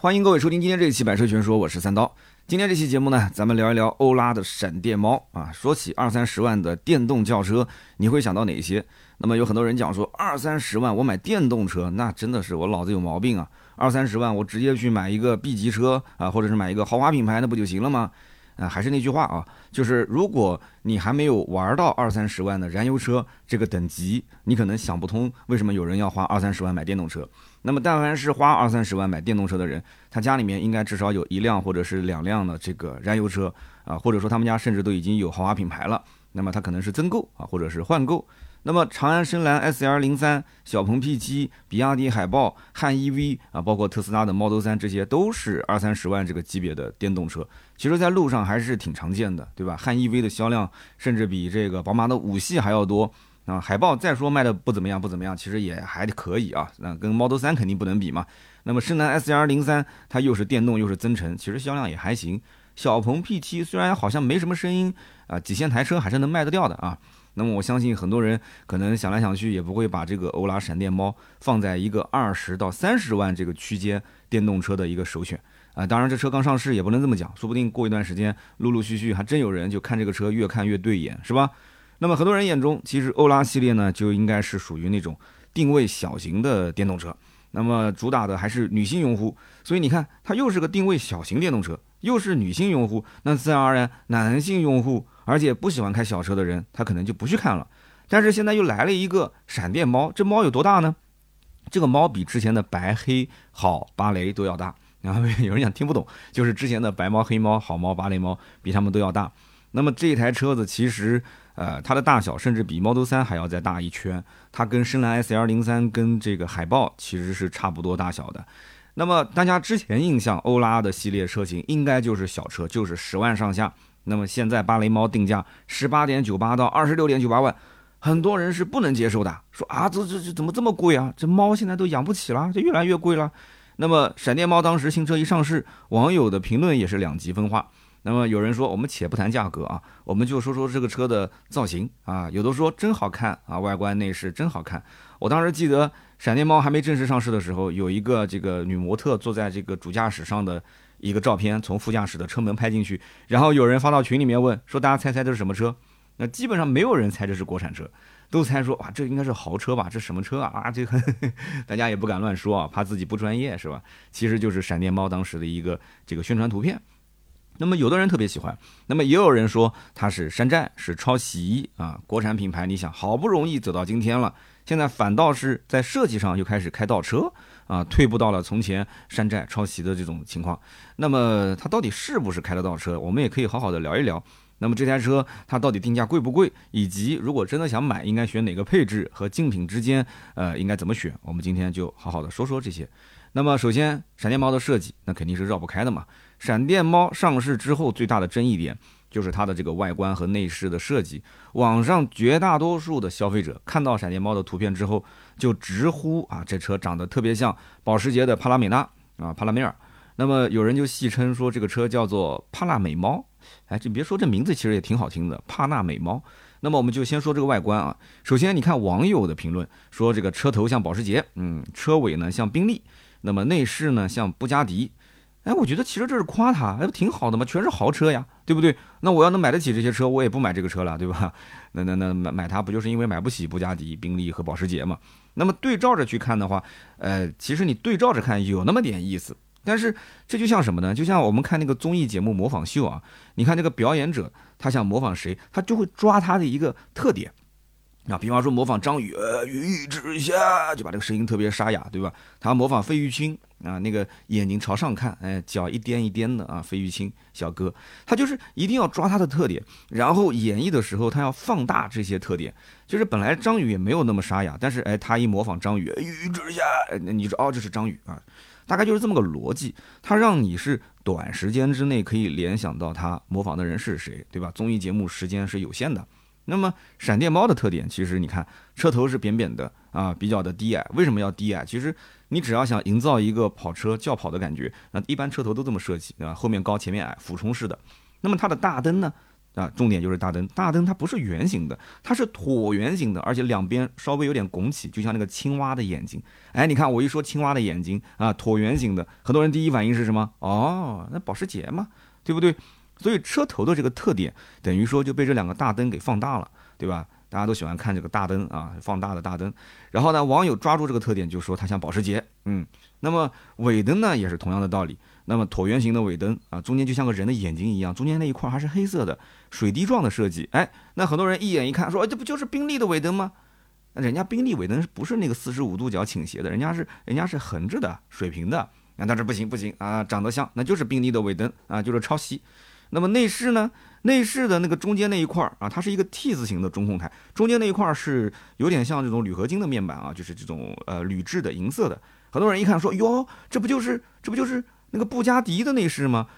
欢迎各位收听今天这一期《百车全说》，我是三刀。今天这期节目呢，咱们聊一聊欧拉的闪电猫啊。说起二三十万的电动轿车，你会想到哪些？那么有很多人讲说，二三十万我买电动车，那真的是我脑子有毛病啊！二三十万我直接去买一个 B 级车啊，或者是买一个豪华品牌，那不就行了吗？啊，还是那句话啊，就是如果你还没有玩到二三十万的燃油车这个等级，你可能想不通为什么有人要花二三十万买电动车。那么，但凡是花二三十万买电动车的人，他家里面应该至少有一辆或者是两辆的这个燃油车啊，或者说他们家甚至都已经有豪华品牌了。那么他可能是增购啊，或者是换购。那么长安深蓝 S L 零三、小鹏 P7、比亚迪海豹、汉 EV 啊，包括特斯拉的 Model 3，这些都是二三十万这个级别的电动车。其实，在路上还是挺常见的，对吧？汉 EV 的销量甚至比这个宝马的五系还要多啊。海豹再说卖的不怎么样，不怎么样，其实也还可以啊。那跟 Model 3肯定不能比嘛。那么深蓝 S L 零三，它又是电动又是增程，其实销量也还行。小鹏 P7 虽然好像没什么声音啊，几千台车还是能卖得掉的啊。那么我相信很多人可能想来想去也不会把这个欧拉闪电猫放在一个二十到三十万这个区间电动车的一个首选啊。当然这车刚上市也不能这么讲，说不定过一段时间陆陆续续还真有人就看这个车越看越对眼，是吧？那么很多人眼中其实欧拉系列呢就应该是属于那种定位小型的电动车，那么主打的还是女性用户，所以你看它又是个定位小型电动车，又是女性用户，那自然而然男性用户。而且不喜欢开小车的人，他可能就不去看了。但是现在又来了一个闪电猫，这猫有多大呢？这个猫比之前的白黑好芭蕾都要大。然后有人讲听不懂，就是之前的白猫、黑猫、好猫、芭蕾猫比它们都要大。那么这台车子其实，呃，它的大小甚至比 Model 3还要再大一圈。它跟深蓝 S L 零三跟这个海豹其实是差不多大小的。那么大家之前印象欧拉的系列车型应该就是小车，就是十万上下。那么现在芭蕾猫定价十八点九八到二十六点九八万，很多人是不能接受的，说啊这这这怎么这么贵啊？这猫现在都养不起了，这越来越贵了。那么闪电猫当时新车一上市，网友的评论也是两极分化。那么有人说我们且不谈价格啊，我们就说说这个车的造型啊，有的说真好看啊，外观内饰真好看。我当时记得闪电猫还没正式上市的时候，有一个这个女模特坐在这个主驾驶上的。一个照片从副驾驶的车门拍进去，然后有人发到群里面问说：“大家猜猜这是什么车？”那基本上没有人猜这是国产车，都猜说：“哇，这应该是豪车吧？这什么车啊？”啊，这个 大家也不敢乱说啊，怕自己不专业是吧？其实就是闪电猫当时的一个这个宣传图片。那么有的人特别喜欢，那么也有人说它是山寨，是抄袭啊。国产品牌，你想好不容易走到今天了，现在反倒是在设计上又开始开倒车。啊，退步到了从前山寨抄袭的这种情况。那么它到底是不是开得到车？我们也可以好好的聊一聊。那么这台车它到底定价贵不贵？以及如果真的想买，应该选哪个配置和竞品之间，呃，应该怎么选？我们今天就好好的说说这些。那么首先，闪电猫的设计，那肯定是绕不开的嘛。闪电猫上市之后最大的争议点。就是它的这个外观和内饰的设计，网上绝大多数的消费者看到闪电猫的图片之后，就直呼啊，这车长得特别像保时捷的帕拉梅拉啊，帕拉梅尔。那么有人就戏称说这个车叫做帕拉美猫，哎，就别说这名字其实也挺好听的，帕纳美猫。那么我们就先说这个外观啊，首先你看网友的评论说这个车头像保时捷，嗯，车尾呢像宾利，那么内饰呢像布加迪。哎，我觉得其实这是夸他，哎，挺好的嘛，全是豪车呀，对不对？那我要能买得起这些车，我也不买这个车了，对吧？那那那买买它不就是因为买不起布加迪、宾利和保时捷嘛？那么对照着去看的话，呃，其实你对照着看有那么点意思，但是这就像什么呢？就像我们看那个综艺节目模仿秀啊，你看那个表演者他想模仿谁，他就会抓他的一个特点。啊比方说模仿张宇，呃，雨之下就把这个声音特别沙哑，对吧？他模仿费玉清啊，那个眼睛朝上看，哎，脚一颠一颠的啊，费玉清小哥，他就是一定要抓他的特点，然后演绎的时候他要放大这些特点。就是本来张宇也没有那么沙哑，但是哎，他一模仿张宇，雨之下，那你说哦，这是张宇啊，大概就是这么个逻辑，他让你是短时间之内可以联想到他模仿的人是谁，对吧？综艺节目时间是有限的。那么闪电猫的特点，其实你看车头是扁扁的啊，比较的低矮。为什么要低矮？其实你只要想营造一个跑车轿跑的感觉，那一般车头都这么设计，对吧？后面高，前面矮，俯冲式的。那么它的大灯呢，啊，重点就是大灯，大灯它不是圆形的，它是椭圆形的，而且两边稍微有点拱起，就像那个青蛙的眼睛。哎，你看我一说青蛙的眼睛啊，椭圆形的，很多人第一反应是什么？哦，那保时捷嘛，对不对？所以车头的这个特点，等于说就被这两个大灯给放大了，对吧？大家都喜欢看这个大灯啊，放大的大灯。然后呢，网友抓住这个特点，就说它像保时捷。嗯，那么尾灯呢，也是同样的道理。那么椭圆形的尾灯啊，中间就像个人的眼睛一样，中间那一块还是黑色的，水滴状的设计。哎，那很多人一眼一看，说这不就是宾利的尾灯吗？那人家宾利尾灯不是那个四十五度角倾斜的，人家是人家是横着的，水平的。那但是不行不行啊，长得像，那就是宾利的尾灯啊，就是抄袭。那么内饰呢？内饰的那个中间那一块儿啊，它是一个 T 字形的中控台，中间那一块儿是有点像这种铝合金的面板啊，就是这种呃铝制的银色的。很多人一看说哟，这不就是这不就是那个布加迪的内饰吗？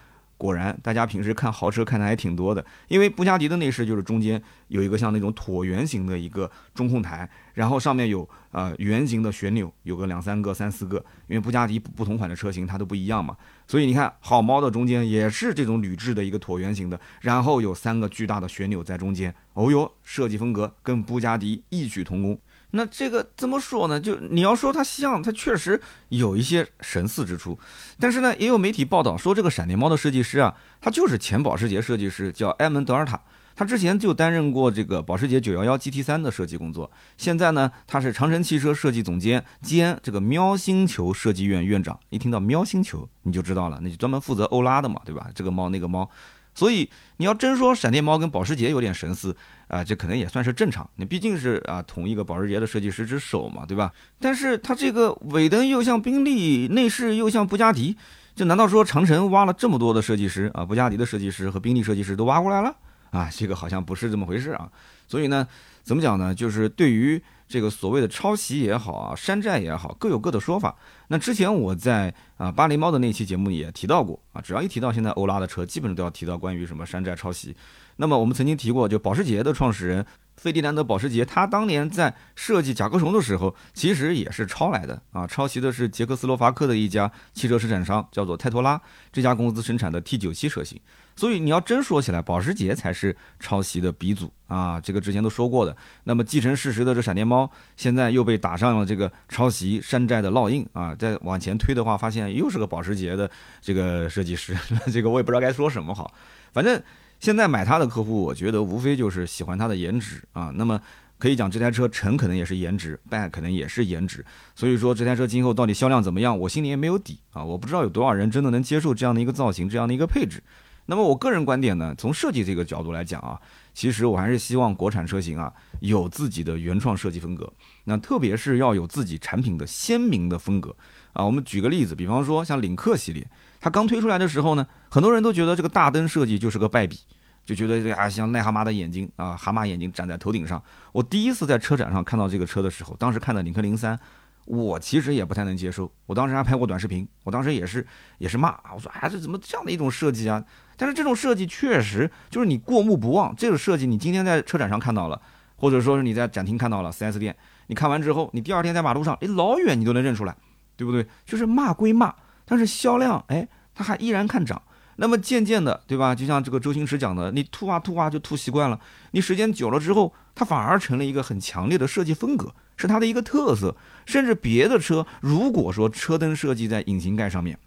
果然，大家平时看豪车看的还挺多的，因为布加迪的内饰就是中间有一个像那种椭圆形的一个中控台，然后上面有呃圆形的旋钮，有个两三个、三四个，因为布加迪不同款的车型它都不一样嘛，所以你看好猫的中间也是这种铝制的一个椭圆形的，然后有三个巨大的旋钮在中间，哦哟，设计风格跟布加迪异曲同工。那这个怎么说呢？就你要说它像，它确实有一些神似之处，但是呢，也有媒体报道说，这个闪电猫的设计师啊，他就是前保时捷设计师，叫埃蒙德尔塔，他之前就担任过这个保时捷911 GT3 的设计工作，现在呢，他是长城汽车设计总监兼这个喵星球设计院院长。一听到喵星球，你就知道了，那就专门负责欧拉的嘛，对吧？这个猫那个猫。所以你要真说闪电猫跟保时捷有点神似啊，这可能也算是正常。你毕竟是啊同一个保时捷的设计师之手嘛，对吧？但是它这个尾灯又像宾利，内饰又像布加迪，这难道说长城挖了这么多的设计师啊，布加迪的设计师和宾利设计师都挖过来了啊？这个好像不是这么回事啊。所以呢，怎么讲呢？就是对于。这个所谓的抄袭也好啊，山寨也好，各有各的说法。那之前我在啊巴黎猫的那期节目也提到过啊，只要一提到现在欧拉的车，基本上都要提到关于什么山寨抄袭。那么我们曾经提过，就保时捷的创始人。费迪南德·保时捷，他当年在设计甲壳虫的时候，其实也是抄来的啊，抄袭的是捷克斯洛伐克的一家汽车生产商，叫做泰托拉，这家公司生产的 T97 车型。所以你要真说起来，保时捷才是抄袭的鼻祖啊，这个之前都说过的。那么继承事实的这闪电猫，现在又被打上了这个抄袭山寨的烙印啊，再往前推的话，发现又是个保时捷的这个设计师，这个我也不知道该说什么好，反正。现在买它的客户，我觉得无非就是喜欢它的颜值啊。那么可以讲，这台车成可能也是颜值，败可能也是颜值。所以说这台车今后到底销量怎么样，我心里也没有底啊。我不知道有多少人真的能接受这样的一个造型，这样的一个配置。那么我个人观点呢，从设计这个角度来讲啊，其实我还是希望国产车型啊有自己的原创设计风格。那特别是要有自己产品的鲜明的风格啊。我们举个例子，比方说像领克系列。它刚推出来的时候呢，很多人都觉得这个大灯设计就是个败笔，就觉得这啊像癞蛤蟆的眼睛啊，蛤蟆眼睛长在头顶上。我第一次在车展上看到这个车的时候，当时看的领克零三，我其实也不太能接受。我当时还拍过短视频，我当时也是也是骂，我说哎这怎么这样的一种设计啊？但是这种设计确实就是你过目不忘，这个设计你今天在车展上看到了，或者说是你在展厅看到了 4S 店，你看完之后，你第二天在马路上，哎老远你都能认出来，对不对？就是骂归骂。但是销量，哎，它还依然看涨。那么渐渐的，对吧？就像这个周星驰讲的，你吐啊吐啊就吐习惯了，你时间久了之后，它反而成了一个很强烈的设计风格，是它的一个特色。甚至别的车，如果说车灯设计在引擎盖上面，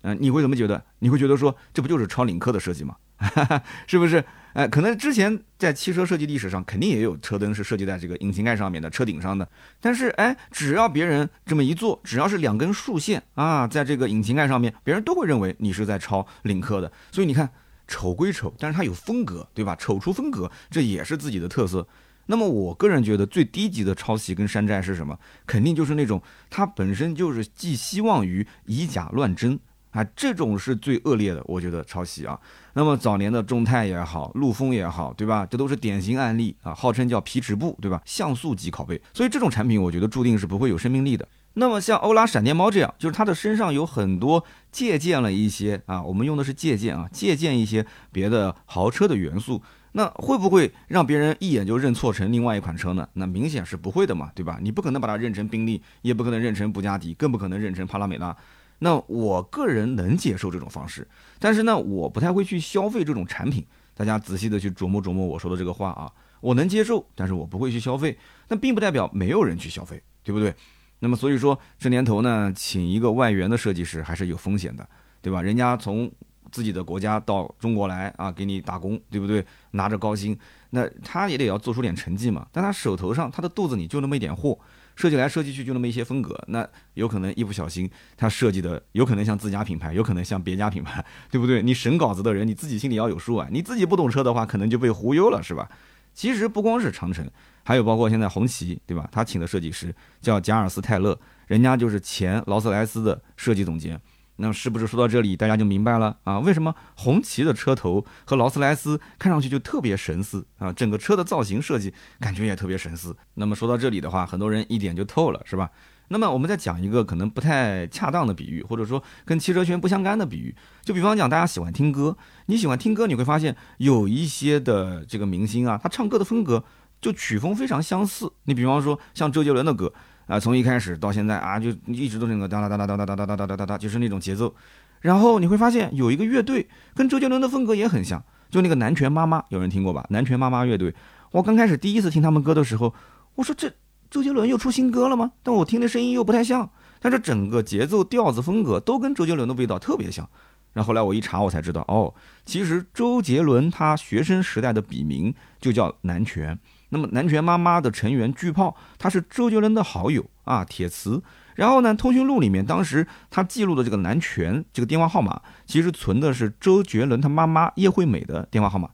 嗯，你会怎么觉得？你会觉得说，这不就是超领克的设计吗？是不是？哎，可能之前在汽车设计历史上，肯定也有车灯是设计在这个引擎盖上面的车顶上的。但是，哎，只要别人这么一做，只要是两根竖线啊，在这个引擎盖上面，别人都会认为你是在抄领克的。所以你看，丑归丑，但是它有风格，对吧？丑出风格，这也是自己的特色。那么，我个人觉得最低级的抄袭跟山寨是什么？肯定就是那种它本身就是寄希望于以假乱真。啊，这种是最恶劣的，我觉得抄袭啊。那么早年的众泰也好，陆风也好，对吧？这都是典型案例啊，号称叫皮尺布，对吧？像素级拷贝，所以这种产品我觉得注定是不会有生命力的。那么像欧拉闪电猫这样，就是它的身上有很多借鉴了一些啊，我们用的是借鉴啊，借鉴一些别的豪车的元素，那会不会让别人一眼就认错成另外一款车呢？那明显是不会的嘛，对吧？你不可能把它认成宾利，也不可能认成布加迪，更不可能认成帕拉梅拉。那我个人能接受这种方式，但是呢，我不太会去消费这种产品。大家仔细的去琢磨琢磨我说的这个话啊，我能接受，但是我不会去消费，那并不代表没有人去消费，对不对？那么所以说这年头呢，请一个外援的设计师还是有风险的，对吧？人家从自己的国家到中国来啊，给你打工，对不对？拿着高薪，那他也得要做出点成绩嘛。但他手头上他的肚子里就那么一点货，设计来设计去就那么一些风格，那有可能一不小心他设计的有可能像自家品牌，有可能像别家品牌，对不对？你审稿子的人你自己心里要有数啊，你自己不懂车的话，可能就被忽悠了，是吧？其实不光是长城。还有包括现在红旗，对吧？他请的设计师叫贾尔斯泰勒，人家就是前劳斯莱斯的设计总监。那是不是说到这里，大家就明白了啊？为什么红旗的车头和劳斯莱斯看上去就特别神似啊？整个车的造型设计感觉也特别神似。那么说到这里的话，很多人一点就透了，是吧？那么我们再讲一个可能不太恰当的比喻，或者说跟汽车圈不相干的比喻，就比方讲，大家喜欢听歌，你喜欢听歌，你会发现有一些的这个明星啊，他唱歌的风格。就曲风非常相似，你比方说像周杰伦的歌啊，从一开始到现在啊，就一直都那个哒哒哒哒哒哒哒哒哒哒哒哒，就是那种节奏。然后你会发现有一个乐队跟周杰伦的风格也很像，就那个南拳妈妈，有人听过吧？南拳妈妈乐队，我刚开始第一次听他们歌的时候，我说这周杰伦又出新歌了吗？但我听的声音又不太像，但是整个节奏调子风格都跟周杰伦的味道特别像。然后后来我一查，我才知道哦，其实周杰伦他学生时代的笔名就叫南拳。那么南拳妈妈的成员巨炮，他是周杰伦的好友啊，铁磁。然后呢，通讯录里面当时他记录的这个南拳这个电话号码，其实存的是周杰伦他妈妈叶惠美的电话号码。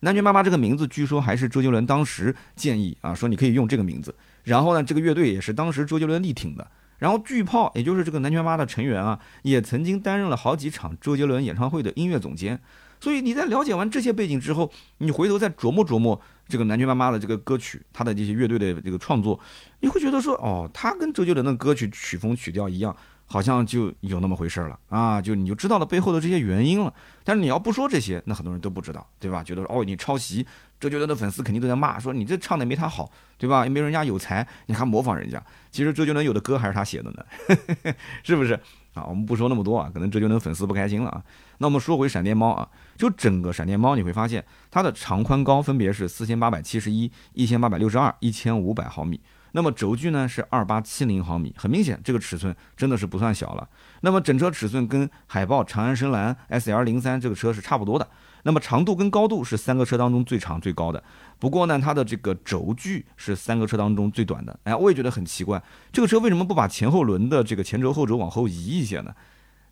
南拳妈妈这个名字，据说还是周杰伦当时建议啊，说你可以用这个名字。然后呢，这个乐队也是当时周杰伦力挺的。然后巨炮，也就是这个南拳妈的成员啊，也曾经担任了好几场周杰伦演唱会的音乐总监。所以你在了解完这些背景之后，你回头再琢磨琢磨。这个南拳妈妈的这个歌曲，他的这些乐队的这个创作，你会觉得说，哦，他跟周杰伦的歌曲曲风曲调一样，好像就有那么回事了啊，就你就知道了背后的这些原因了。但是你要不说这些，那很多人都不知道，对吧？觉得哦，你抄袭，周杰伦的粉丝肯定都在骂，说你这唱的没他好，对吧？又没人家有才，你还模仿人家。其实周杰伦有的歌还是他写的呢，是不是？啊，我们不说那么多啊，可能这就能粉丝不开心了啊。那我们说回闪电猫啊，就整个闪电猫你会发现它的长宽高分别是四千八百七十一、一千八百六十二、一千五百毫米，那么轴距呢是二八七零毫米，很明显这个尺寸真的是不算小了。那么整车尺寸跟海豹长安深蓝 S L 零三这个车是差不多的。那么长度跟高度是三个车当中最长最高的，不过呢，它的这个轴距是三个车当中最短的。哎，我也觉得很奇怪，这个车为什么不把前后轮的这个前轴后轴往后移一些呢？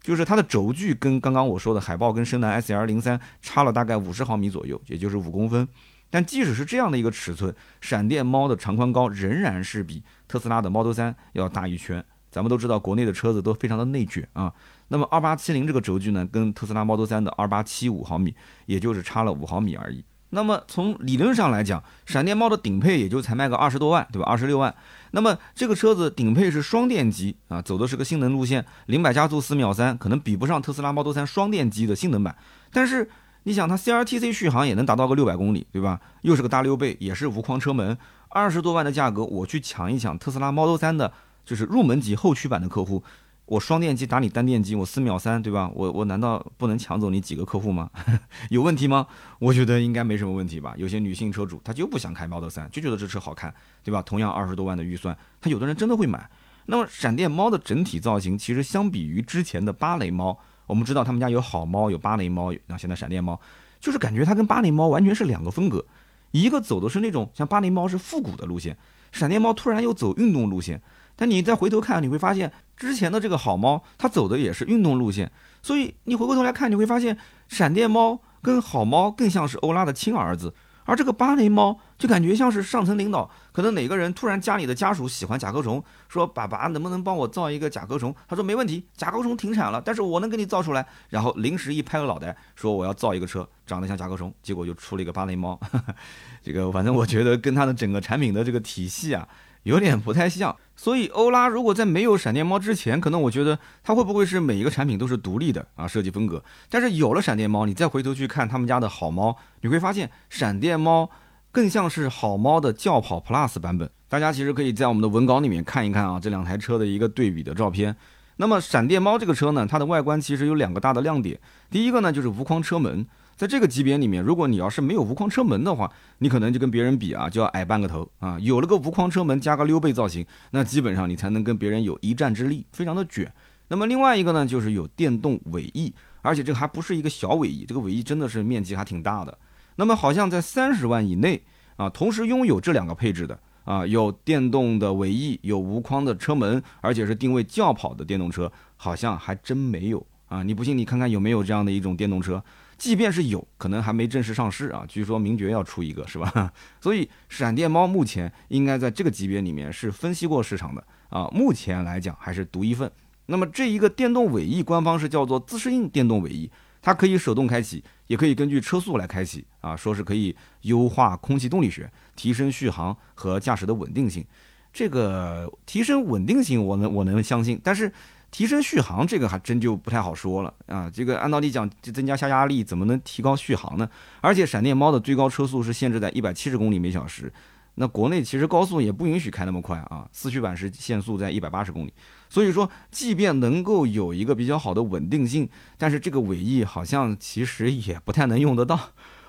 就是它的轴距跟刚刚我说的海豹跟深蓝 S L 零三差了大概五十毫米左右，也就是五公分。但即使是这样的一个尺寸，闪电猫的长宽高仍然是比特斯拉的 Model 3要大一圈。咱们都知道，国内的车子都非常的内卷啊。那么二八七零这个轴距呢，跟特斯拉 Model 3的二八七五毫米，也就是差了五毫米而已。那么从理论上来讲，闪电猫的顶配也就才卖个二十多万，对吧？二十六万。那么这个车子顶配是双电机啊，走的是个性能路线，零百加速四秒三，可能比不上特斯拉 Model 3双电机的性能版。但是你想，它 C R T C 续航也能达到个六百公里，对吧？又是个大溜背，也是无框车门，二十多万的价格，我去抢一抢特斯拉 Model 3的。就是入门级后驱版的客户，我双电机打你单电机，我四秒三，对吧？我我难道不能抢走你几个客户吗？有问题吗？我觉得应该没什么问题吧。有些女性车主她就不想开 Model 3，就觉得这车好看，对吧？同样二十多万的预算，她有的人真的会买。那么闪电猫的整体造型，其实相比于之前的芭蕾猫，我们知道他们家有好猫，有芭蕾猫，那现在闪电猫，就是感觉它跟芭蕾猫完全是两个风格，一个走的是那种像芭蕾猫是复古的路线，闪电猫突然又走运动路线。但你再回头看，你会发现之前的这个好猫，它走的也是运动路线，所以你回过头来看，你会发现闪电猫跟好猫更像是欧拉的亲儿子，而这个芭蕾猫就感觉像是上层领导，可能哪个人突然家里的家属喜欢甲壳虫，说爸爸能不能帮我造一个甲壳虫？他说没问题，甲壳虫停产了，但是我能给你造出来。然后临时一拍个脑袋，说我要造一个车，长得像甲壳虫，结果就出了一个芭蕾猫。这个反正我觉得跟它的整个产品的这个体系啊。有点不太像，所以欧拉如果在没有闪电猫之前，可能我觉得它会不会是每一个产品都是独立的啊设计风格？但是有了闪电猫，你再回头去看他们家的好猫，你会发现闪电猫更像是好猫的轿跑 Plus 版本。大家其实可以在我们的文稿里面看一看啊这两台车的一个对比的照片。那么闪电猫这个车呢，它的外观其实有两个大的亮点，第一个呢就是无框车门。在这个级别里面，如果你要是没有无框车门的话，你可能就跟别人比啊，就要矮半个头啊。有了个无框车门加个溜背造型，那基本上你才能跟别人有一战之力，非常的卷。那么另外一个呢，就是有电动尾翼，而且这个还不是一个小尾翼，这个尾翼真的是面积还挺大的。那么好像在三十万以内啊，同时拥有这两个配置的啊，有电动的尾翼，有无框的车门，而且是定位轿跑的电动车，好像还真没有啊。你不信，你看看有没有这样的一种电动车。即便是有可能还没正式上市啊，据说名爵要出一个是吧？所以闪电猫目前应该在这个级别里面是分析过市场的啊，目前来讲还是独一份。那么这一个电动尾翼，官方是叫做自适应电动尾翼，它可以手动开启，也可以根据车速来开启啊，说是可以优化空气动力学，提升续航和驾驶的稳定性。这个提升稳定性，我能我能相信，但是。提升续航这个还真就不太好说了啊！这个按道理讲，增加下压力怎么能提高续航呢？而且闪电猫的最高车速是限制在一百七十公里每小时，那国内其实高速也不允许开那么快啊，四驱版是限速在一百八十公里。所以说，即便能够有一个比较好的稳定性，但是这个尾翼好像其实也不太能用得到。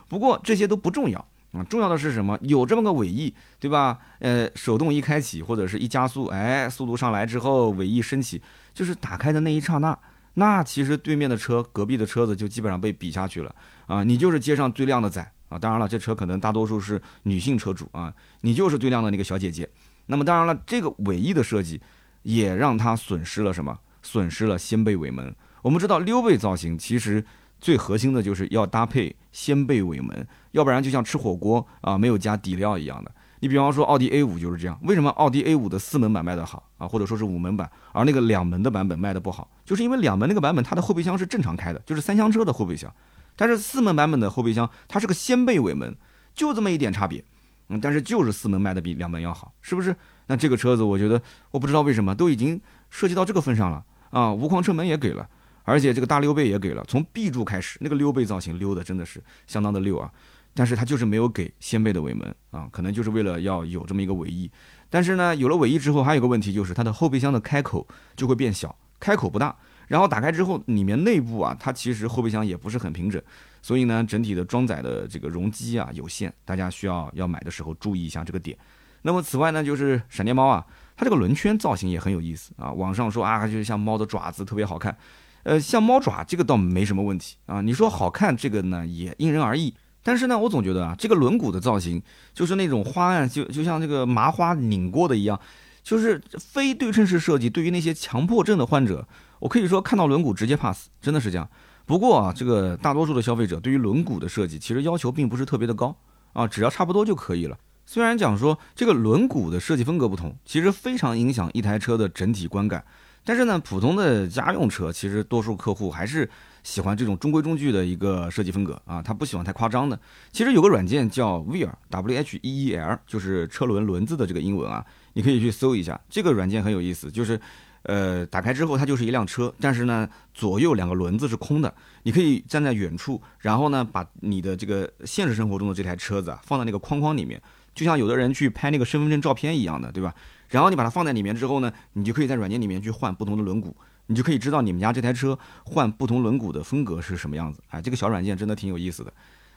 不过这些都不重要。啊，重要的是什么？有这么个尾翼，对吧？呃，手动一开启或者是一加速，哎，速度上来之后，尾翼升起，就是打开的那一刹那，那其实对面的车、隔壁的车子就基本上被比下去了啊！你就是街上最靓的仔啊！当然了，这车可能大多数是女性车主啊，你就是最靓的那个小姐姐。那么当然了，这个尾翼的设计也让它损失了什么？损失了掀背尾门。我们知道溜背造型其实。最核心的就是要搭配掀背尾门，要不然就像吃火锅啊没有加底料一样的。你比方说奥迪 A 五就是这样，为什么奥迪 A 五的四门版卖得好啊，或者说是五门版，而那个两门的版本卖的不好，就是因为两门那个版本它的后备箱是正常开的，就是三厢车的后备箱，但是四门版本的后备箱它是个掀背尾门，就这么一点差别，嗯，但是就是四门卖的比两门要好，是不是？那这个车子我觉得我不知道为什么都已经设计到这个份上了啊，无框车门也给了。而且这个大溜背也给了，从 B 柱开始，那个溜背造型溜的真的是相当的溜啊，但是它就是没有给掀背的尾门啊，可能就是为了要有这么一个尾翼。但是呢，有了尾翼之后，还有个问题就是它的后备箱的开口就会变小，开口不大，然后打开之后，里面内部啊，它其实后备箱也不是很平整，所以呢，整体的装载的这个容积啊有限，大家需要要买的时候注意一下这个点。那么此外呢，就是闪电猫啊，它这个轮圈造型也很有意思啊，网上说啊，就是像猫的爪子特别好看。呃，像猫爪这个倒没什么问题啊。你说好看这个呢，也因人而异。但是呢，我总觉得啊，这个轮毂的造型就是那种花案，就就像这个麻花拧过的一样，就是非对称式设计。对于那些强迫症的患者，我可以说看到轮毂直接 pass，真的是这样。不过啊，这个大多数的消费者对于轮毂的设计其实要求并不是特别的高啊，只要差不多就可以了。虽然讲说这个轮毂的设计风格不同，其实非常影响一台车的整体观感。但是呢，普通的家用车其实多数客户还是喜欢这种中规中矩的一个设计风格啊，他不喜欢太夸张的。其实有个软件叫 Wheel，W H E E L，就是车轮轮子的这个英文啊，你可以去搜一下。这个软件很有意思，就是呃打开之后它就是一辆车，但是呢左右两个轮子是空的，你可以站在远处，然后呢把你的这个现实生活中的这台车子啊放在那个框框里面，就像有的人去拍那个身份证照片一样的，对吧？然后你把它放在里面之后呢，你就可以在软件里面去换不同的轮毂，你就可以知道你们家这台车换不同轮毂的风格是什么样子。哎，这个小软件真的挺有意思的。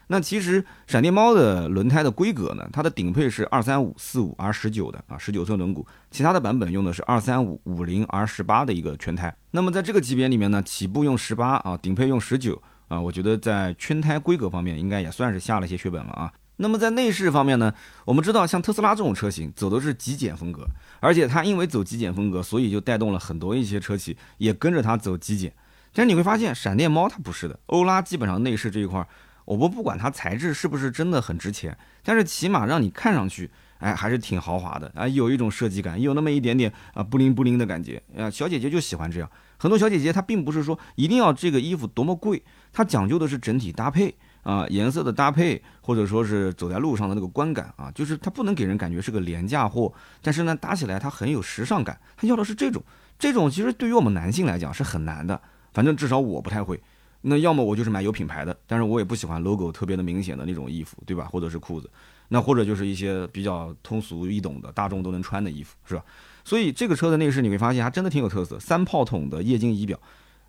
那其实闪电猫的轮胎的规格呢，它的顶配是二三五四五 R 十九的啊，十九寸轮毂，其他的版本用的是二三五五零 R 十八的一个全胎。那么在这个级别里面呢，起步用十八啊，顶配用十九啊，我觉得在圈胎规格方面应该也算是下了些血本了啊。那么在内饰方面呢，我们知道像特斯拉这种车型走的是极简风格，而且它因为走极简风格，所以就带动了很多一些车企也跟着它走极简。但是你会发现，闪电猫它不是的，欧拉基本上内饰这一块，我们不管它材质是不是真的很值钱，但是起码让你看上去，哎，还是挺豪华的啊，有一种设计感，有那么一点点啊不灵不灵的感觉啊。小姐姐就喜欢这样，很多小姐姐她并不是说一定要这个衣服多么贵，她讲究的是整体搭配。啊，颜色的搭配，或者说是走在路上的那个观感啊，就是它不能给人感觉是个廉价货，但是呢，搭起来它很有时尚感。它要的是这种，这种其实对于我们男性来讲是很难的，反正至少我不太会。那要么我就是买有品牌的，但是我也不喜欢 logo 特别的明显的那种衣服，对吧？或者是裤子，那或者就是一些比较通俗易懂的大众都能穿的衣服，是吧？所以这个车的内饰你会发现还真的挺有特色，三炮筒的液晶仪表，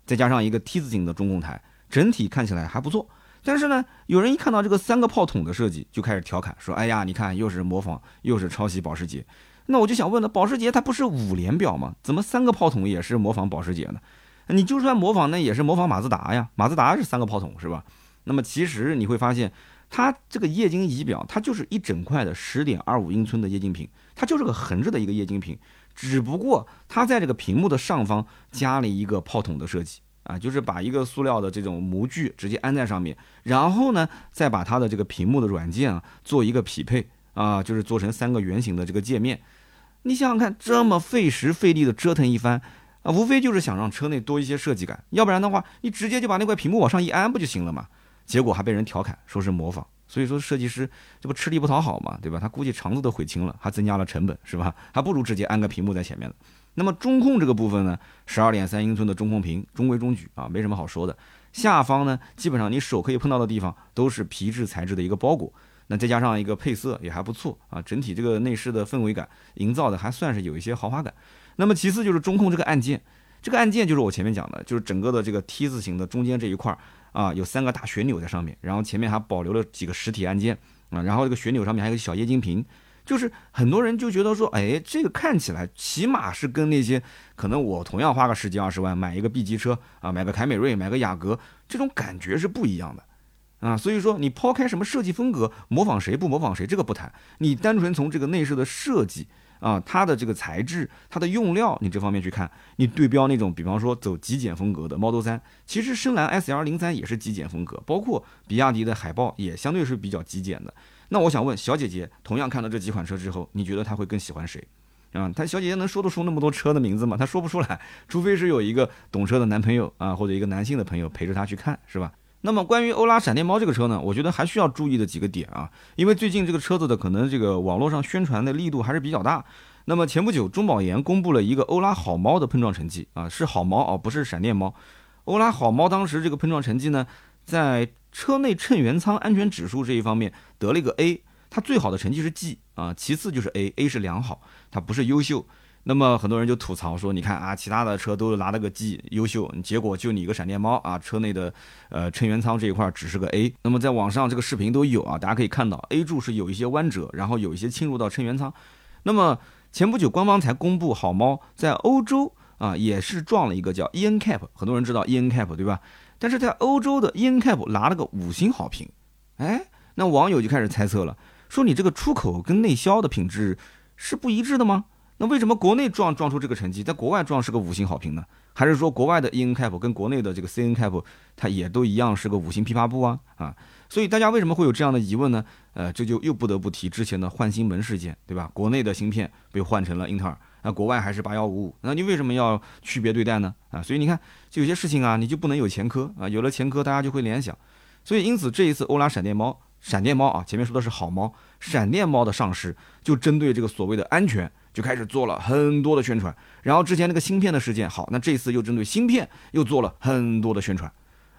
再加上一个 T 字形的中控台，整体看起来还不错。但是呢，有人一看到这个三个炮筒的设计，就开始调侃说：“哎呀，你看又是模仿，又是抄袭保时捷。”那我就想问了，保时捷它不是五连表吗？怎么三个炮筒也是模仿保时捷呢？你就算模仿，那也是模仿马自达呀。马自达是三个炮筒，是吧？那么其实你会发现，它这个液晶仪表，它就是一整块的十点二五英寸的液晶屏，它就是个横着的一个液晶屏，只不过它在这个屏幕的上方加了一个炮筒的设计啊，就是把一个塑料的这种模具直接安在上面，然后呢，再把它的这个屏幕的软件啊做一个匹配啊，就是做成三个圆形的这个界面。你想想看，这么费时费力的折腾一番。啊，无非就是想让车内多一些设计感，要不然的话，你直接就把那块屏幕往上一安不就行了嘛？结果还被人调侃说是模仿，所以说设计师这不吃力不讨好嘛，对吧？他估计肠子都悔青了，还增加了成本，是吧？还不如直接安个屏幕在前面了。那么中控这个部分呢，十二点三英寸的中控屏，中规中矩啊，没什么好说的。下方呢，基本上你手可以碰到的地方都是皮质材质的一个包裹，那再加上一个配色也还不错啊，整体这个内饰的氛围感营造的还算是有一些豪华感。那么其次就是中控这个按键，这个按键就是我前面讲的，就是整个的这个 T 字形的中间这一块儿啊，有三个大旋钮在上面，然后前面还保留了几个实体按键啊，然后这个旋钮上面还有个小液晶屏，就是很多人就觉得说，哎，这个看起来起码是跟那些可能我同样花个十几二十万买一个 B 级车啊，买个凯美瑞，买个雅阁，这种感觉是不一样的啊，所以说你抛开什么设计风格，模仿谁不模仿谁这个不谈，你单纯从这个内饰的设计。啊，它的这个材质，它的用料，你这方面去看，你对标那种，比方说走极简风格的 Model 3，其实深蓝 S L 零三也是极简风格，包括比亚迪的海豹也相对是比较极简的。那我想问小姐姐，同样看到这几款车之后，你觉得她会更喜欢谁？啊，她小姐姐能说得出那么多车的名字吗？她说不出来，除非是有一个懂车的男朋友啊，或者一个男性的朋友陪着她去看，是吧？那么关于欧拉闪电猫这个车呢，我觉得还需要注意的几个点啊，因为最近这个车子的可能这个网络上宣传的力度还是比较大。那么前不久中保研公布了一个欧拉好猫的碰撞成绩啊，是好猫啊，不是闪电猫。欧拉好猫当时这个碰撞成绩呢，在车内乘员舱安全指数这一方面得了一个 A，它最好的成绩是 G 啊，其次就是 A，A 是良好，它不是优秀。那么很多人就吐槽说，你看啊，其他的车都拿了个 G 优秀，结果就你一个闪电猫啊，车内的呃乘员舱这一块只是个 A。那么在网上这个视频都有啊，大家可以看到 A 柱是有一些弯折，然后有一些侵入到乘员舱。那么前不久官方才公布，好猫在欧洲啊也是撞了一个叫 E N Cap，很多人知道 E N Cap 对吧？但是在欧洲的 E N Cap 拿了个五星好评，哎，那网友就开始猜测了，说你这个出口跟内销的品质是不一致的吗？那为什么国内撞撞出这个成绩，在国外撞是个五星好评呢？还是说国外的 E N Cap 跟国内的这个 C N Cap 它也都一样是个五星批发部啊？啊，所以大家为什么会有这样的疑问呢？呃，这就又不得不提之前的换芯门事件，对吧？国内的芯片被换成了英特尔，那国外还是八幺五五，那你为什么要区别对待呢？啊，所以你看，就有些事情啊，你就不能有前科啊，有了前科，大家就会联想。所以因此这一次欧拉闪电猫，闪电猫啊，前面说的是好猫，闪电猫的上市就针对这个所谓的安全。就开始做了很多的宣传，然后之前那个芯片的事件，好，那这次又针对芯片又做了很多的宣传。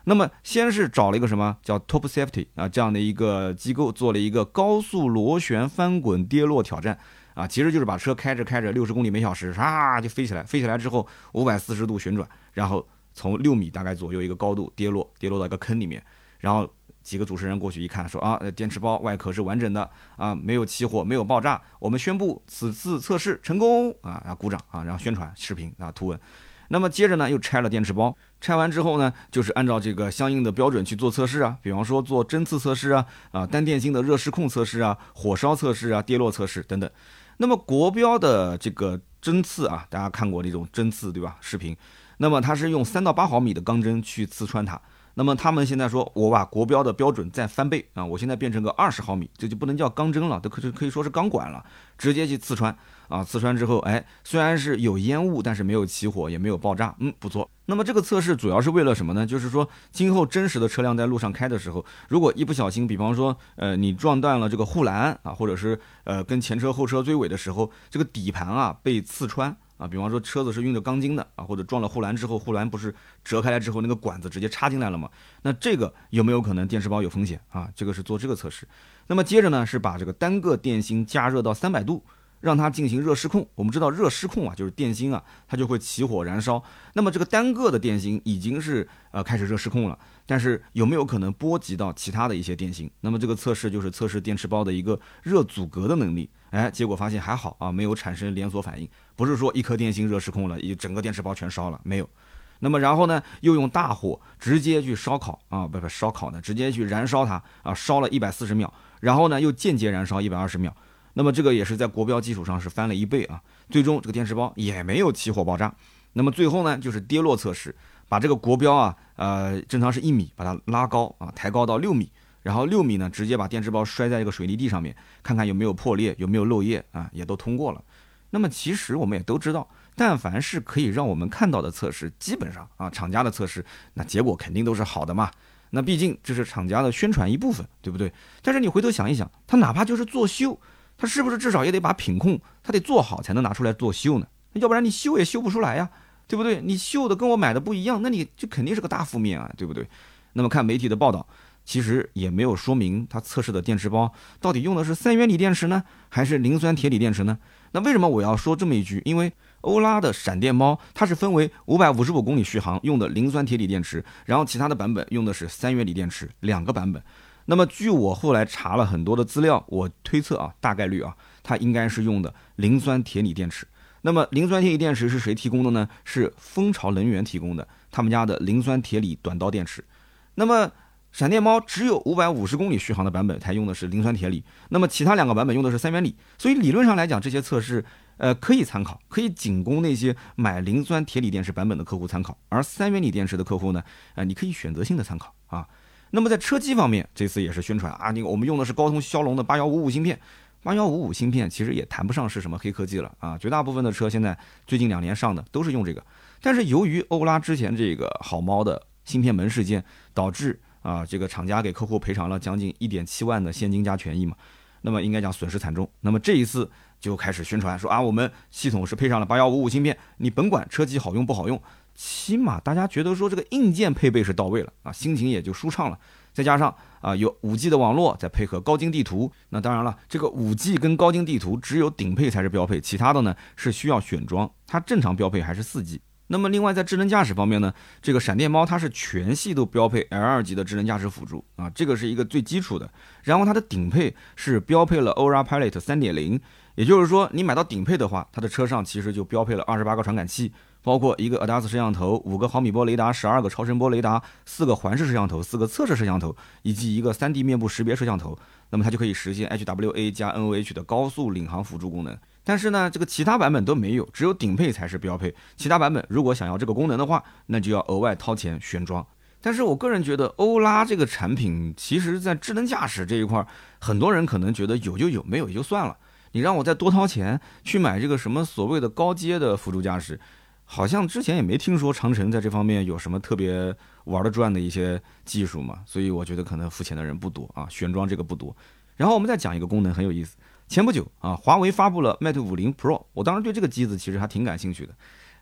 那么先是找了一个什么叫 Top Safety 啊这样的一个机构做了一个高速螺旋翻滚跌落挑战啊，其实就是把车开着开着六十公里每小时，唰就飞起来，飞起来之后五百四十度旋转，然后从六米大概左右一个高度跌落，跌落到一个坑里面，然后。几个主持人过去一看，说啊，电池包外壳是完整的啊，没有起火，没有爆炸。我们宣布此次测试成功啊，然后鼓掌啊，然后宣传视频啊图文。那么接着呢，又拆了电池包，拆完之后呢，就是按照这个相应的标准去做测试啊，比方说做针刺测试啊，啊单电芯的热失控测试啊，火烧测试啊，跌落测试等等。那么国标的这个针刺啊，大家看过那种针刺对吧？视频，那么它是用三到八毫米的钢针去刺穿它。那么他们现在说，我把国标的标准再翻倍啊，我现在变成个二十毫米，这就不能叫钢针了，都可可以说是钢管了，直接去刺穿啊，刺穿之后，哎，虽然是有烟雾，但是没有起火，也没有爆炸，嗯，不错。那么这个测试主要是为了什么呢？就是说今后真实的车辆在路上开的时候，如果一不小心，比方说，呃，你撞断了这个护栏啊，或者是呃跟前车后车追尾的时候，这个底盘啊被刺穿啊，比方说车子是运着钢筋的啊，或者撞了护栏之后，护栏不是折开来之后，那个管子直接插进来了吗？那这个有没有可能电池包有风险啊？这个是做这个测试。那么接着呢，是把这个单个电芯加热到三百度。让它进行热失控。我们知道热失控啊，就是电芯啊，它就会起火燃烧。那么这个单个的电芯已经是呃开始热失控了，但是有没有可能波及到其他的一些电芯？那么这个测试就是测试电池包的一个热阻隔的能力。哎，结果发现还好啊，没有产生连锁反应，不是说一颗电芯热失控了，一整个电池包全烧了，没有。那么然后呢，又用大火直接去烧烤啊，不不烧烤呢，直接去燃烧它啊，烧了一百四十秒，然后呢又间接燃烧一百二十秒。那么这个也是在国标基础上是翻了一倍啊，最终这个电池包也没有起火爆炸。那么最后呢，就是跌落测试，把这个国标啊，呃，正常是一米，把它拉高啊，抬高到六米，然后六米呢，直接把电池包摔在这个水泥地上面，看看有没有破裂，有没有漏液啊，也都通过了。那么其实我们也都知道，但凡是可以让我们看到的测试，基本上啊，厂家的测试，那结果肯定都是好的嘛。那毕竟这是厂家的宣传一部分，对不对？但是你回头想一想，他哪怕就是作秀。他是不是至少也得把品控他得做好才能拿出来做秀呢？要不然你秀也秀不出来呀，对不对？你秀的跟我买的不一样，那你就肯定是个大负面啊，对不对？那么看媒体的报道，其实也没有说明他测试的电池包到底用的是三元锂电池呢，还是磷酸铁锂电池呢？那为什么我要说这么一句？因为欧拉的闪电猫它是分为五百五十五公里续航用的磷酸铁锂电池，然后其他的版本用的是三元锂电池，两个版本。那么，据我后来查了很多的资料，我推测啊，大概率啊，它应该是用的磷酸铁锂电池。那么，磷酸铁锂电池是谁提供的呢？是蜂巢能源提供的，他们家的磷酸铁锂短刀电池。那么，闪电猫只有五百五十公里续航的版本才用的是磷酸铁锂，那么其他两个版本用的是三元锂。所以理论上来讲，这些测试呃可以参考，可以仅供那些买磷酸铁锂电池版本的客户参考。而三元锂电池的客户呢，呃，你可以选择性的参考啊。那么在车机方面，这次也是宣传啊，那个我们用的是高通骁龙的八幺五五芯片，八幺五五芯片其实也谈不上是什么黑科技了啊，绝大部分的车现在最近两年上的都是用这个，但是由于欧拉之前这个好猫的芯片门事件，导致啊这个厂家给客户赔偿了将近一点七万的现金加权益嘛，那么应该讲损失惨重，那么这一次就开始宣传说啊，我们系统是配上了八幺五五芯片，你甭管车机好用不好用。起码大家觉得说这个硬件配备是到位了啊，心情也就舒畅了。再加上啊有五 G 的网络，再配合高精地图，那当然了，这个五 G 跟高精地图只有顶配才是标配，其他的呢是需要选装。它正常标配还是四 G。那么另外在智能驾驶方面呢，这个闪电猫它是全系都标配 L 二级的智能驾驶辅助啊，这个是一个最基础的。然后它的顶配是标配了 Aura Pilot 三点零，也就是说你买到顶配的话，它的车上其实就标配了二十八个传感器。包括一个 ADAS 摄像头、五个毫米波雷达、十二个超声波雷达、四个环视摄像头、四个侧视摄像头，以及一个 3D 面部识别摄像头，那么它就可以实现 HWA 加 NOH 的高速领航辅助功能。但是呢，这个其他版本都没有，只有顶配才是标配。其他版本如果想要这个功能的话，那就要额外掏钱选装。但是我个人觉得，欧拉这个产品，其实在智能驾驶这一块，很多人可能觉得有就有，没有也就算了。你让我再多掏钱去买这个什么所谓的高阶的辅助驾驶。好像之前也没听说长城在这方面有什么特别玩得转的一些技术嘛，所以我觉得可能付钱的人不多啊，选装这个不多。然后我们再讲一个功能很有意思，前不久啊，华为发布了 Mate 五零 Pro，我当时对这个机子其实还挺感兴趣的。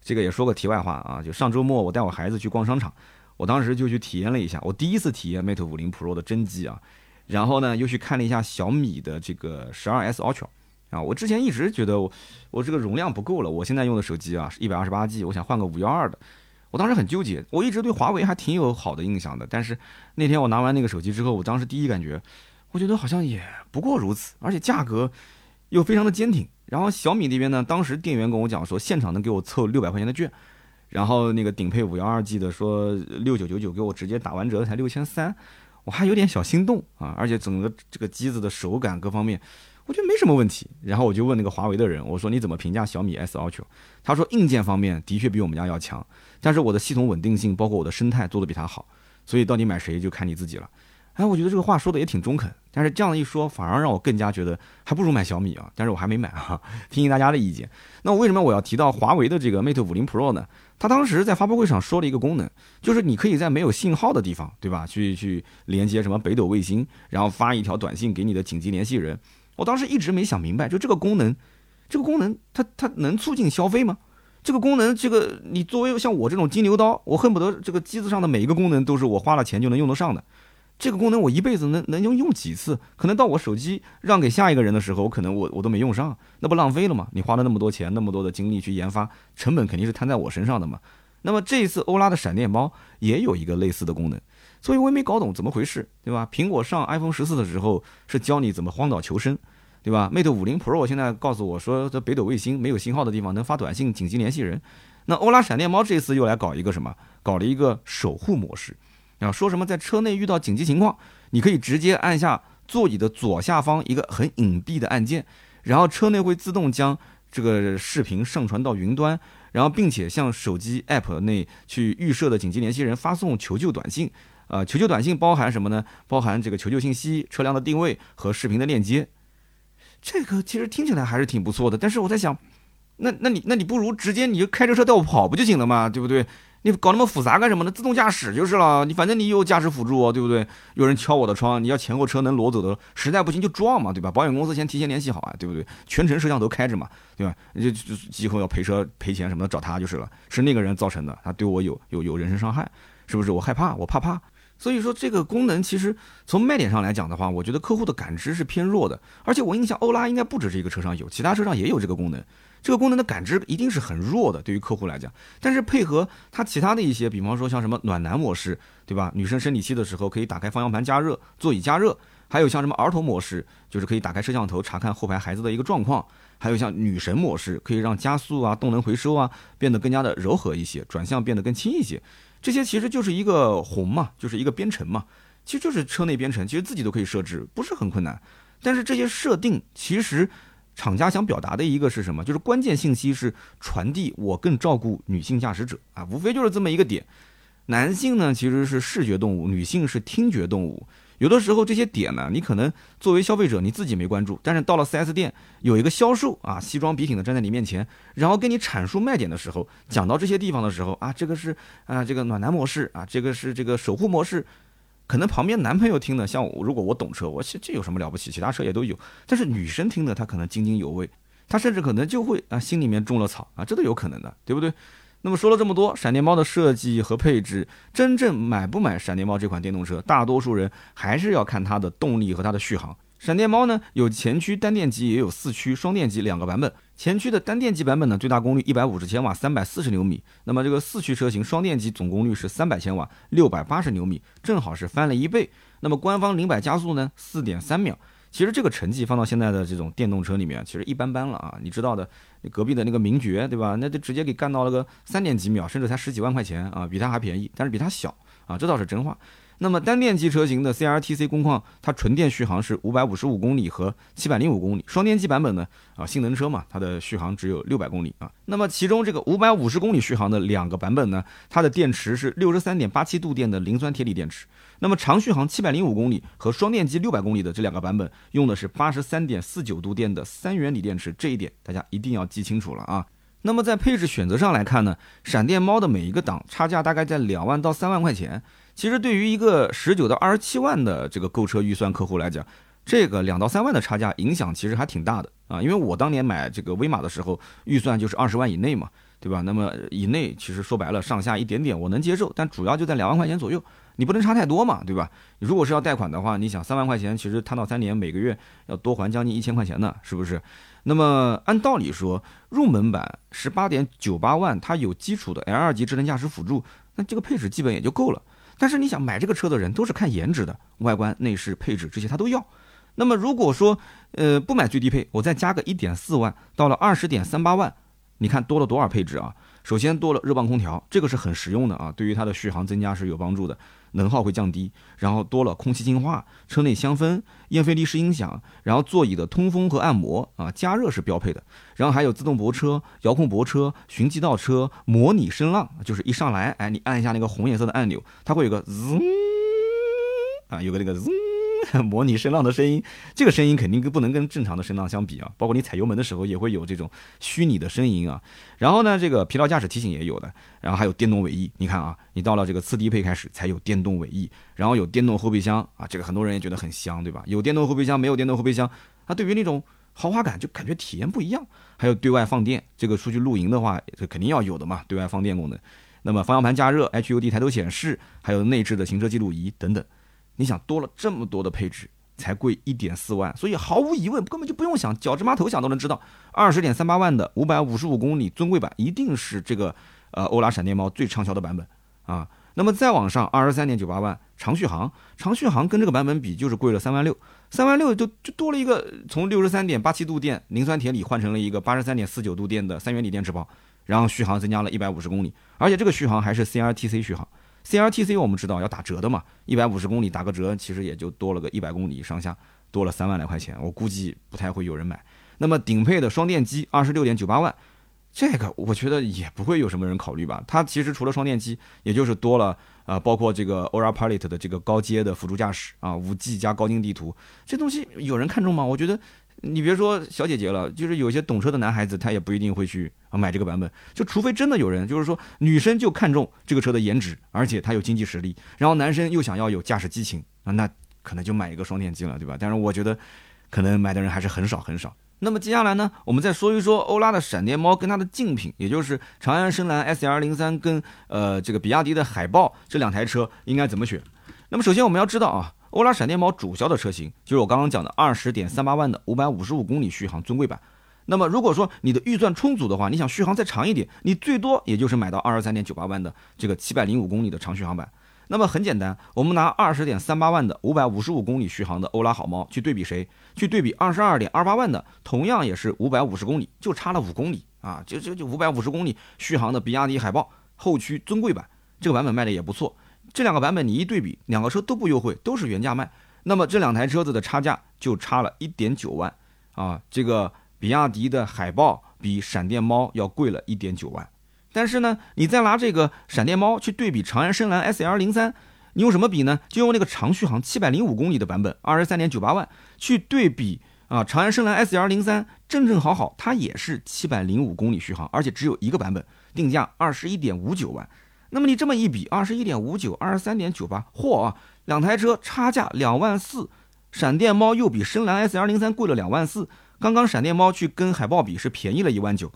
这个也说个题外话啊，就上周末我带我孩子去逛商场，我当时就去体验了一下，我第一次体验 Mate 五零 Pro 的真机啊，然后呢又去看了一下小米的这个十二 S Ultra。啊，我之前一直觉得我我这个容量不够了，我现在用的手机啊是一百二十八 G，我想换个五幺二的。我当时很纠结，我一直对华为还挺有好的印象的。但是那天我拿完那个手机之后，我当时第一感觉，我觉得好像也不过如此，而且价格又非常的坚挺。然后小米那边呢，当时店员跟我讲说，现场能给我凑六百块钱的券，然后那个顶配五幺二 G 的说六九九九给我直接打完折才六千三，我还有点小心动啊！而且整个这个机子的手感各方面。我觉得没什么问题，然后我就问那个华为的人，我说你怎么评价小米 S Ultra？他说硬件方面的确比我们家要强，但是我的系统稳定性，包括我的生态做的比它好，所以到底买谁就看你自己了。哎，我觉得这个话说的也挺中肯，但是这样一说，反而让我更加觉得还不如买小米啊。但是我还没买啊，听听大家的意见。那我为什么我要提到华为的这个 Mate 五零 Pro 呢？他当时在发布会上说了一个功能，就是你可以在没有信号的地方，对吧？去去连接什么北斗卫星，然后发一条短信给你的紧急联系人。我当时一直没想明白，就这个功能，这个功能它它能促进消费吗？这个功能，这个你作为像我这种金牛刀，我恨不得这个机子上的每一个功能都是我花了钱就能用得上的。这个功能我一辈子能能用用几次？可能到我手机让给下一个人的时候，我可能我我都没用上，那不浪费了吗？你花了那么多钱，那么多的精力去研发，成本肯定是摊在我身上的嘛。那么这一次欧拉的闪电猫也有一个类似的功能，所以我也没搞懂怎么回事，对吧？苹果上 iPhone 十四的时候是教你怎么荒岛求生。对吧？Mate 五零 Pro 现在告诉我说，在北斗卫星没有信号的地方能发短信紧急联系人。那欧拉闪电猫这次又来搞一个什么？搞了一个守护模式，啊，说什么在车内遇到紧急情况，你可以直接按下座椅的左下方一个很隐蔽的按键，然后车内会自动将这个视频上传到云端，然后并且向手机 App 内去预设的紧急联系人发送求救短信。啊，求救短信包含什么呢？包含这个求救信息、车辆的定位和视频的链接。这个其实听起来还是挺不错的，但是我在想，那那你那你不如直接你就开着车带我跑不就行了嘛，对不对？你搞那么复杂干什么呢？自动驾驶就是了，你反正你有驾驶辅助，对不对？有人敲我的窗，你要前后车能挪走的，实在不行就撞嘛，对吧？保险公司先提前联系好啊，对不对？全程摄像头开着嘛，对吧？你就就以后要赔车赔钱什么的找他就是了，是那个人造成的，他对我有有有人身伤害，是不是？我害怕，我怕怕。所以说这个功能其实从卖点上来讲的话，我觉得客户的感知是偏弱的。而且我印象欧拉应该不止这个车上有，其他车上也有这个功能。这个功能的感知一定是很弱的，对于客户来讲。但是配合它其他的一些，比方说像什么暖男模式，对吧？女生生理期的时候可以打开方向盘加热，座椅加热。还有像什么儿童模式，就是可以打开摄像头查看后排孩子的一个状况。还有像女神模式，可以让加速啊、动能回收啊变得更加的柔和一些，转向变得更轻一些。这些其实就是一个红嘛，就是一个编程嘛，其实就是车内编程，其实自己都可以设置，不是很困难。但是这些设定，其实厂家想表达的一个是什么？就是关键信息是传递我更照顾女性驾驶者啊，无非就是这么一个点。男性呢其实是视觉动物，女性是听觉动物。有的时候这些点呢，你可能作为消费者你自己没关注，但是到了 4S 店，有一个销售啊，西装笔挺的站在你面前，然后跟你阐述卖点的时候，讲到这些地方的时候啊，这个是啊这个暖男模式啊，这个是这个守护模式，可能旁边男朋友听的，像我如果我懂车，我这这有什么了不起？其他车也都有，但是女生听的，她可能津津有味，她甚至可能就会啊心里面种了草啊，这都有可能的，对不对？那么说了这么多，闪电猫的设计和配置，真正买不买闪电猫这款电动车，大多数人还是要看它的动力和它的续航。闪电猫呢，有前驱单电机，也有四驱双电机两个版本。前驱的单电机版本呢，最大功率一百五十千瓦，三百四十牛米。那么这个四驱车型双电机总功率是三百千瓦，六百八十牛米，正好是翻了一倍。那么官方零百加速呢，四点三秒。其实这个成绩放到现在的这种电动车里面，其实一般般了啊。你知道的，隔壁的那个名爵，对吧？那就直接给干到了个三点几秒，甚至才十几万块钱啊，比它还便宜，但是比它小啊，这倒是真话。那么单电机车型的 CRTC 工况，它纯电续航是五百五十五公里和七百零五公里。双电机版本呢，啊，性能车嘛，它的续航只有六百公里啊。那么其中这个五百五十公里续航的两个版本呢，它的电池是六十三点八七度电的磷酸铁锂电池。那么长续航七百零五公里和双电机六百公里的这两个版本，用的是八十三点四九度电的三元锂电池，这一点大家一定要记清楚了啊。那么在配置选择上来看呢，闪电猫的每一个档差价大概在两万到三万块钱。其实对于一个十九到二十七万的这个购车预算客户来讲，这个两到三万的差价影响其实还挺大的啊。因为我当年买这个威马的时候，预算就是二十万以内嘛，对吧？那么以内其实说白了上下一点点我能接受，但主要就在两万块钱左右。你不能差太多嘛，对吧？如果是要贷款的话，你想三万块钱，其实摊到三年，每个月要多还将近一千块钱呢，是不是？那么按道理说，入门版十八点九八万，它有基础的 L 二级智能驾驶辅助，那这个配置基本也就够了。但是你想买这个车的人都是看颜值的，外观、内饰、配置这些他都要。那么如果说呃不买最低配，我再加个一点四万，到了二十点三八万，你看多了多少配置啊？首先多了热泵空调，这个是很实用的啊，对于它的续航增加是有帮助的。能耗会降低，然后多了空气净化、车内香氛、燕飞利仕音响，然后座椅的通风和按摩啊，加热是标配的，然后还有自动泊车、遥控泊车、循迹倒车、模拟声浪，就是一上来，哎，你按一下那个红颜色的按钮，它会有个滋，啊，有个那个滋。模拟声浪的声音，这个声音肯定跟不能跟正常的声浪相比啊。包括你踩油门的时候也会有这种虚拟的声音啊。然后呢，这个疲劳驾驶提醒也有的。然后还有电动尾翼，你看啊，你到了这个次低配开始才有电动尾翼，然后有电动后备箱啊。这个很多人也觉得很香，对吧？有电动后备箱，没有电动后备箱，它对于那种豪华感就感觉体验不一样。还有对外放电，这个出去露营的话，这肯定要有的嘛，对外放电功能。那么方向盘加热、HUD 抬头显示，还有内置的行车记录仪等等，你想多了这么多的配置，才贵一点四万，所以毫无疑问根本就不用想，脚趾麻头想都能知道，二十点三八万的五百五十五公里尊贵版一定是这个呃欧拉闪电猫最畅销的版本啊。那么再往上，二十三点九八万长续航，长续航跟这个版本比就是贵了三万六，三万六就就多了一个从六十三点八七度电磷酸铁锂换成了一个八十三点四九度电的三元锂电池包。然后续航增加了一百五十公里，而且这个续航还是 CRTC 续航。CRTC 我们知道要打折的嘛，一百五十公里打个折，其实也就多了个一百公里上下，多了三万来块钱，我估计不太会有人买。那么顶配的双电机二十六点九八万，这个我觉得也不会有什么人考虑吧？它其实除了双电机，也就是多了啊，包括这个 Aura Pilot 的这个高阶的辅助驾驶啊，五 G 加高精地图，这东西有人看中吗？我觉得。你别说小姐姐了，就是有些懂车的男孩子，他也不一定会去啊买这个版本。就除非真的有人，就是说女生就看中这个车的颜值，而且他有经济实力，然后男生又想要有驾驶激情啊，那可能就买一个双电机了，对吧？但是我觉得，可能买的人还是很少很少。那么接下来呢，我们再说一说欧拉的闪电猫跟它的竞品，也就是长安深蓝 S R 零三跟呃这个比亚迪的海豹这两台车应该怎么选？那么首先我们要知道啊。欧拉闪电猫主销的车型就是我刚刚讲的二十点三八万的五百五十五公里续航尊贵版。那么如果说你的预算充足的话，你想续航再长一点，你最多也就是买到二十三点九八万的这个七百零五公里的长续航版。那么很简单，我们拿二十点三八万的五百五十五公里续航的欧拉好猫去对比谁？去对比二十二点二八万的同样也是五百五十公里，就差了五公里啊！就就就五百五十公里续航的比亚迪海豹后驱尊贵版，这个版本卖的也不错。这两个版本你一对比，两个车都不优惠，都是原价卖。那么这两台车子的差价就差了一点九万啊！这个比亚迪的海豹比闪电猫要贵了一点九万。但是呢，你再拿这个闪电猫去对比长安深蓝 S L 零三，你用什么比呢？就用那个长续航七百零五公里的版本，二十三点九八万去对比啊！长安深蓝 S L 零三正正好好，它也是七百零五公里续航，而且只有一个版本，定价二十一点五九万。那么你这么一比，二十一点五九，二十三点九八，嚯啊！两台车差价两万四，闪电猫又比深蓝 S R 零三贵了两万四。刚刚闪电猫去跟海豹比是便宜了一万九，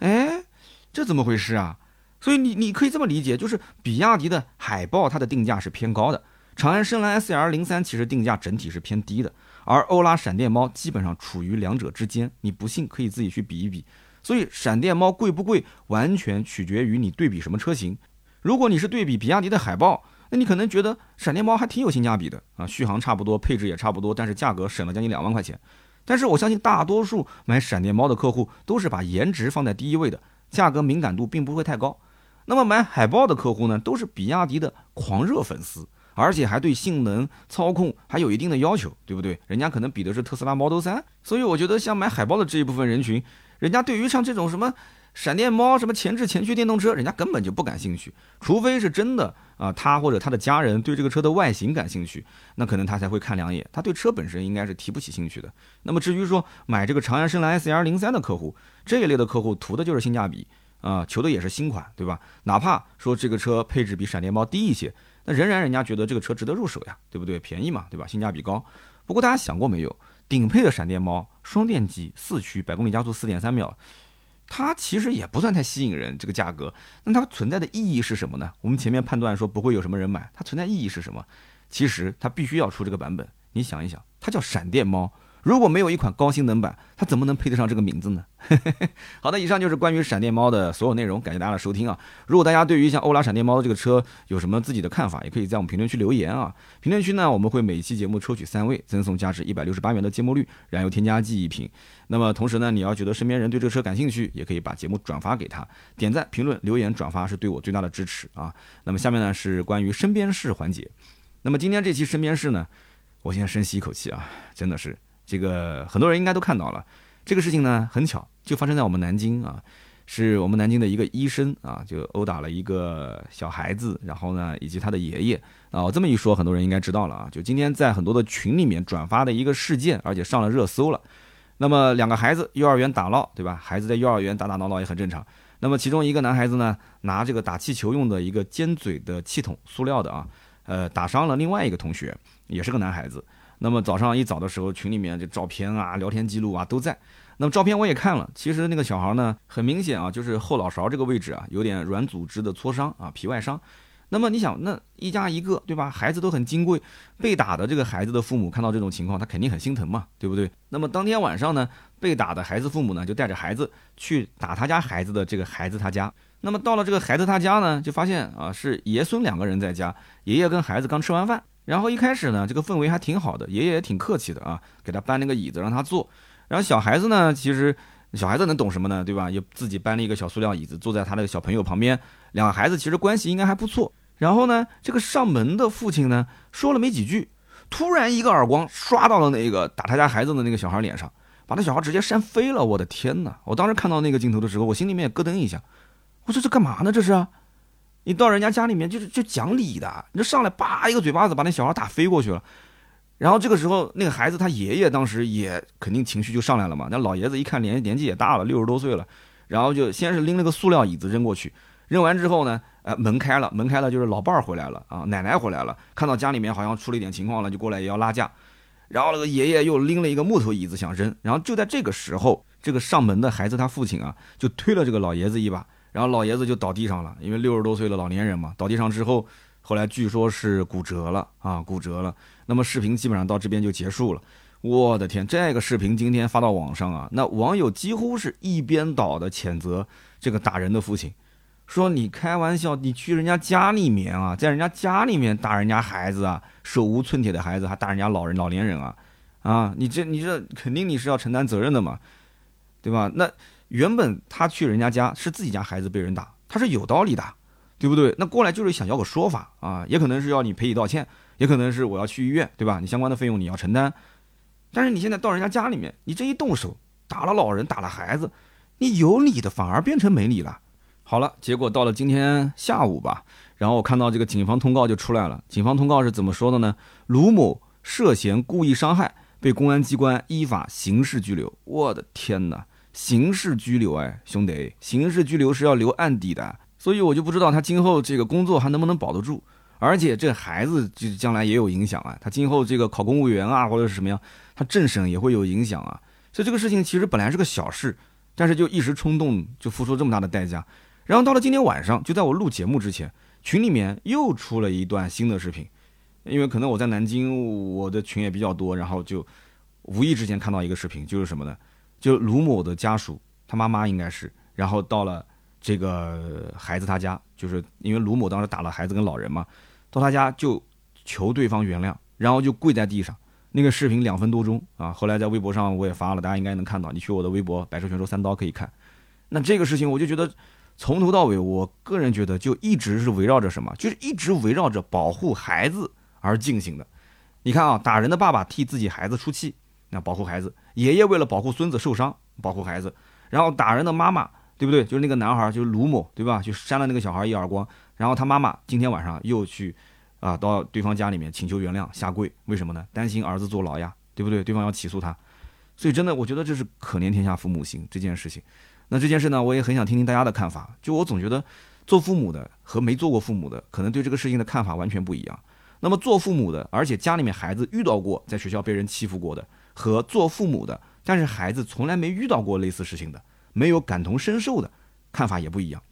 哎，这怎么回事啊？所以你你可以这么理解，就是比亚迪的海豹它的定价是偏高的，长安深蓝 S L 零三其实定价整体是偏低的，而欧拉闪电猫基本上处于两者之间。你不信可以自己去比一比。所以闪电猫贵不贵，完全取决于你对比什么车型。如果你是对比比亚迪的海豹，那你可能觉得闪电猫还挺有性价比的啊，续航差不多，配置也差不多，但是价格省了将近两万块钱。但是我相信大多数买闪电猫的客户都是把颜值放在第一位的，价格敏感度并不会太高。那么买海豹的客户呢，都是比亚迪的狂热粉丝，而且还对性能、操控还有一定的要求，对不对？人家可能比的是特斯拉 Model 3，所以我觉得像买海豹的这一部分人群。人家对于像这种什么闪电猫、什么前置前驱电动车，人家根本就不感兴趣。除非是真的啊，他或者他的家人对这个车的外形感兴趣，那可能他才会看两眼。他对车本身应该是提不起兴趣的。那么至于说买这个长安深蓝 S R 零三的客户，这一类的客户图的就是性价比啊，求的也是新款，对吧？哪怕说这个车配置比闪电猫低一些，那仍然人家觉得这个车值得入手呀，对不对？便宜嘛，对吧？性价比高。不过大家想过没有？顶配的闪电猫双电机四驱百公里加速四点三秒，它其实也不算太吸引人。这个价格，那它存在的意义是什么呢？我们前面判断说不会有什么人买，它存在意义是什么？其实它必须要出这个版本。你想一想，它叫闪电猫。如果没有一款高性能版，它怎么能配得上这个名字呢？好的，以上就是关于闪电猫的所有内容，感谢大家的收听啊！如果大家对于像欧拉闪电猫这个车有什么自己的看法，也可以在我们评论区留言啊！评论区呢，我们会每期节目抽取三位，赠送价值一百六十八元的芥末绿燃油添加剂一瓶。那么同时呢，你要觉得身边人对这个车感兴趣，也可以把节目转发给他，点赞、评论、留言、转发是对我最大的支持啊！那么下面呢是关于身边事环节。那么今天这期身边事呢，我先深吸一口气啊，真的是。这个很多人应该都看到了，这个事情呢很巧，就发生在我们南京啊，是我们南京的一个医生啊，就殴打了一个小孩子，然后呢以及他的爷爷啊，我这么一说，很多人应该知道了啊，就今天在很多的群里面转发的一个事件，而且上了热搜了。那么两个孩子幼儿园打闹，对吧？孩子在幼儿园打打闹闹也很正常。那么其中一个男孩子呢，拿这个打气球用的一个尖嘴的气筒，塑料的啊，呃，打伤了另外一个同学，也是个男孩子。那么早上一早的时候，群里面这照片啊、聊天记录啊都在。那么照片我也看了，其实那个小孩呢，很明显啊，就是后脑勺这个位置啊，有点软组织的挫伤啊，皮外伤。那么你想，那一家一个，对吧？孩子都很金贵，被打的这个孩子的父母看到这种情况，他肯定很心疼嘛，对不对？那么当天晚上呢，被打的孩子父母呢，就带着孩子去打他家孩子的这个孩子他家。那么到了这个孩子他家呢，就发现啊，是爷孙两个人在家，爷爷跟孩子刚吃完饭。然后一开始呢，这个氛围还挺好的，爷爷也挺客气的啊，给他搬那个椅子让他坐。然后小孩子呢，其实小孩子能懂什么呢？对吧？也自己搬了一个小塑料椅子，坐在他那个小朋友旁边。两个孩子其实关系应该还不错。然后呢，这个上门的父亲呢，说了没几句，突然一个耳光刷到了那个打他家孩子的那个小孩脸上，把那小孩直接扇飞了。我的天哪！我当时看到那个镜头的时候，我心里面也咯噔一下。我说这干嘛呢？这是？你到人家家里面就是就讲理的，你就上来叭一个嘴巴子把那小孩打飞过去了。然后这个时候，那个孩子他爷爷当时也肯定情绪就上来了嘛。那老爷子一看年年纪也大了，六十多岁了，然后就先是拎了个塑料椅子扔过去，扔完之后呢，呃，门开了，门开了就是老伴儿回来了啊，奶奶回来了，看到家里面好像出了一点情况了，就过来也要拉架。然后那个爷爷又拎了一个木头椅子想扔，然后就在这个时候，这个上门的孩子他父亲啊，就推了这个老爷子一把，然后老爷子就倒地上了，因为六十多岁的老年人嘛，倒地上之后。后来据说是骨折了啊，骨折了。那么视频基本上到这边就结束了。我的天，这个视频今天发到网上啊，那网友几乎是一边倒的谴责这个打人的父亲，说你开玩笑，你去人家家里面啊，在人家家里面打人家孩子啊，手无寸铁的孩子还打人家老人老年人啊，啊，你这你这肯定你是要承担责任的嘛，对吧？那原本他去人家家是自己家孩子被人打，他是有道理的。对不对？那过来就是想要个说法啊，也可能是要你赔礼道歉，也可能是我要去医院，对吧？你相关的费用你要承担。但是你现在到人家家里面，你这一动手打了老人，打了孩子，你有理的反而变成没理了。好了，结果到了今天下午吧，然后我看到这个警方通告就出来了。警方通告是怎么说的呢？卢某涉嫌故意伤害，被公安机关依法刑事拘留。我的天哪，刑事拘留哎，兄弟，刑事拘留是要留案底的。所以我就不知道他今后这个工作还能不能保得住，而且这孩子就将来也有影响啊，他今后这个考公务员啊或者是什么样，他政审也会有影响啊。所以这个事情其实本来是个小事，但是就一时冲动就付出这么大的代价。然后到了今天晚上，就在我录节目之前，群里面又出了一段新的视频，因为可能我在南京，我的群也比较多，然后就无意之间看到一个视频，就是什么呢？就卢某的家属，他妈妈应该是，然后到了。这个孩子他家就是因为卢某当时打了孩子跟老人嘛，到他家就求对方原谅，然后就跪在地上。那个视频两分多钟啊，后来在微博上我也发了，大家应该能看到。你去我的微博“百兽全说三刀”可以看。那这个事情我就觉得从头到尾，我个人觉得就一直是围绕着什么，就是一直围绕着保护孩子而进行的。你看啊，打人的爸爸替自己孩子出气，那保护孩子；爷爷为了保护孙子受伤，保护孩子；然后打人的妈妈。对不对？就是那个男孩，就是卢某，对吧？就扇了那个小孩一耳光，然后他妈妈今天晚上又去，啊，到对方家里面请求原谅，下跪，为什么呢？担心儿子坐牢呀，对不对？对方要起诉他，所以真的，我觉得这是可怜天下父母心这件事情。那这件事呢，我也很想听听大家的看法。就我总觉得，做父母的和没做过父母的，可能对这个事情的看法完全不一样。那么做父母的，而且家里面孩子遇到过在学校被人欺负过的，和做父母的，但是孩子从来没遇到过类似事情的。没有感同身受的看法也不一样，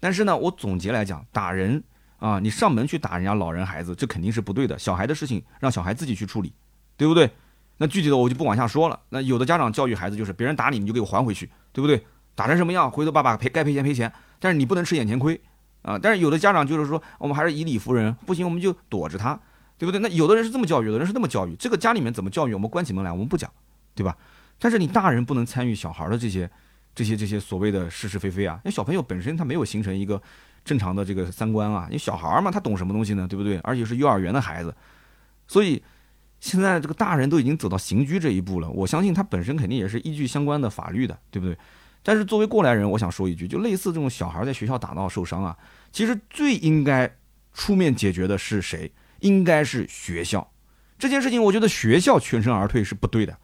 但是呢，我总结来讲，打人啊，你上门去打人家老人孩子，这肯定是不对的。小孩的事情让小孩自己去处理，对不对？那具体的我就不往下说了。那有的家长教育孩子就是别人打你，你就给我还回去，对不对？打成什么样，回头爸爸赔该赔钱赔钱，但是你不能吃眼前亏啊。但是有的家长就是说，我们还是以理服人，不行我们就躲着他，对不对？那有的人是这么教育，有的人是那么教育，这个家里面怎么教育，我们关起门来我们不讲，对吧？但是你大人不能参与小孩的这些。这些这些所谓的是是非非啊，因为小朋友本身他没有形成一个正常的这个三观啊，因为小孩嘛，他懂什么东西呢，对不对？而且是幼儿园的孩子，所以现在这个大人都已经走到刑拘这一步了，我相信他本身肯定也是依据相关的法律的，对不对？但是作为过来人，我想说一句，就类似这种小孩在学校打闹受伤啊，其实最应该出面解决的是谁？应该是学校。这件事情，我觉得学校全身而退是不对的。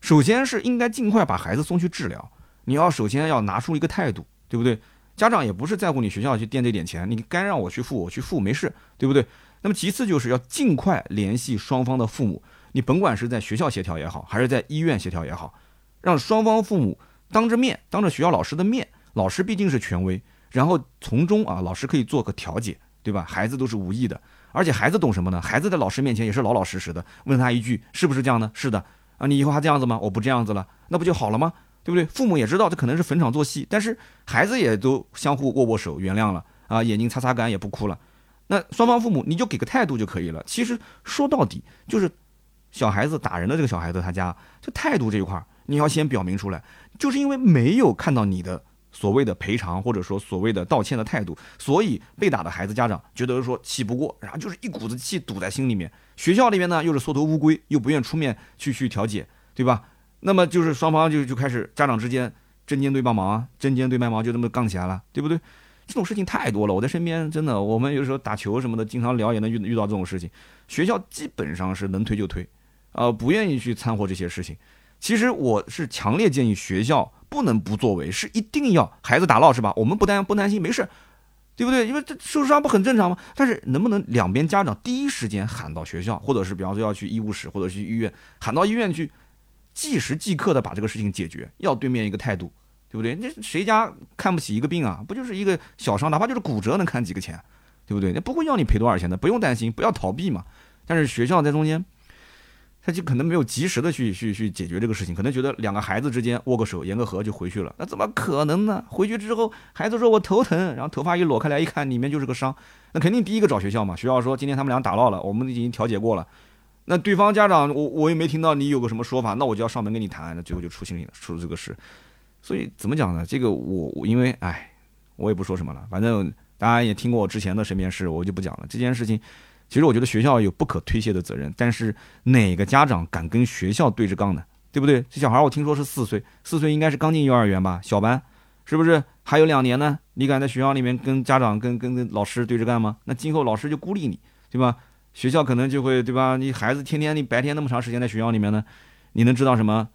首先是应该尽快把孩子送去治疗。你要首先要拿出一个态度，对不对？家长也不是在乎你学校去垫这点钱，你该让我去付我去付没事，对不对？那么其次就是要尽快联系双方的父母，你甭管是在学校协调也好，还是在医院协调也好，让双方父母当着面，当着学校老师的面，老师毕竟是权威，然后从中啊，老师可以做个调解，对吧？孩子都是无意的，而且孩子懂什么呢？孩子在老师面前也是老老实实的，问他一句是不是这样呢？是的啊，你以后还这样子吗？我不这样子了，那不就好了吗？对不对？父母也知道这可能是逢场作戏，但是孩子也都相互握握手，原谅了啊，眼睛擦擦干也不哭了。那双方父母你就给个态度就可以了。其实说到底就是小孩子打人的这个小孩子他家这态度这一块你要先表明出来，就是因为没有看到你的所谓的赔偿或者说所谓的道歉的态度，所以被打的孩子家长觉得说气不过，然后就是一股子气堵在心里面。学校里面呢又是缩头乌龟，又不愿出面去去调解，对吧？那么就是双方就就开始家长之间针尖对帮忙啊，针尖对麦芒就这么杠起来了，对不对？这种事情太多了，我在身边真的，我们有时候打球什么的，经常聊也能遇遇到这种事情。学校基本上是能推就推，啊，不愿意去掺和这些事情。其实我是强烈建议学校不能不作为，是一定要孩子打闹是吧？我们不担不担心，没事，对不对？因为这受伤不很正常吗？但是能不能两边家长第一时间喊到学校，或者是比方说要去医务室或者去医院，喊到医院去？即时即刻的把这个事情解决，要对面一个态度，对不对？那谁家看不起一个病啊？不就是一个小伤，哪怕就是骨折，能看几个钱，对不对？那不会要你赔多少钱的，不用担心，不要逃避嘛。但是学校在中间，他就可能没有及时的去去去解决这个事情，可能觉得两个孩子之间握个手、言个和就回去了，那怎么可能呢？回去之后，孩子说我头疼，然后头发一裸开来一看，里面就是个伤，那肯定第一个找学校嘛。学校说今天他们俩打闹了，我们已经调解过了。那对方家长，我我也没听到你有个什么说法，那我就要上门跟你谈，那最后就出心里了，出了这个事。所以怎么讲呢？这个我我因为哎，我也不说什么了，反正大家也听过我之前的身边事，我就不讲了。这件事情，其实我觉得学校有不可推卸的责任，但是哪个家长敢跟学校对着杠呢？对不对？这小孩我听说是四岁，四岁应该是刚进幼儿园吧，小班，是不是？还有两年呢，你敢在学校里面跟家长、跟跟老师对着干吗？那今后老师就孤立你，对吧？学校可能就会对吧？你孩子天天你白天那么长时间在学校里面呢，你能知道什么？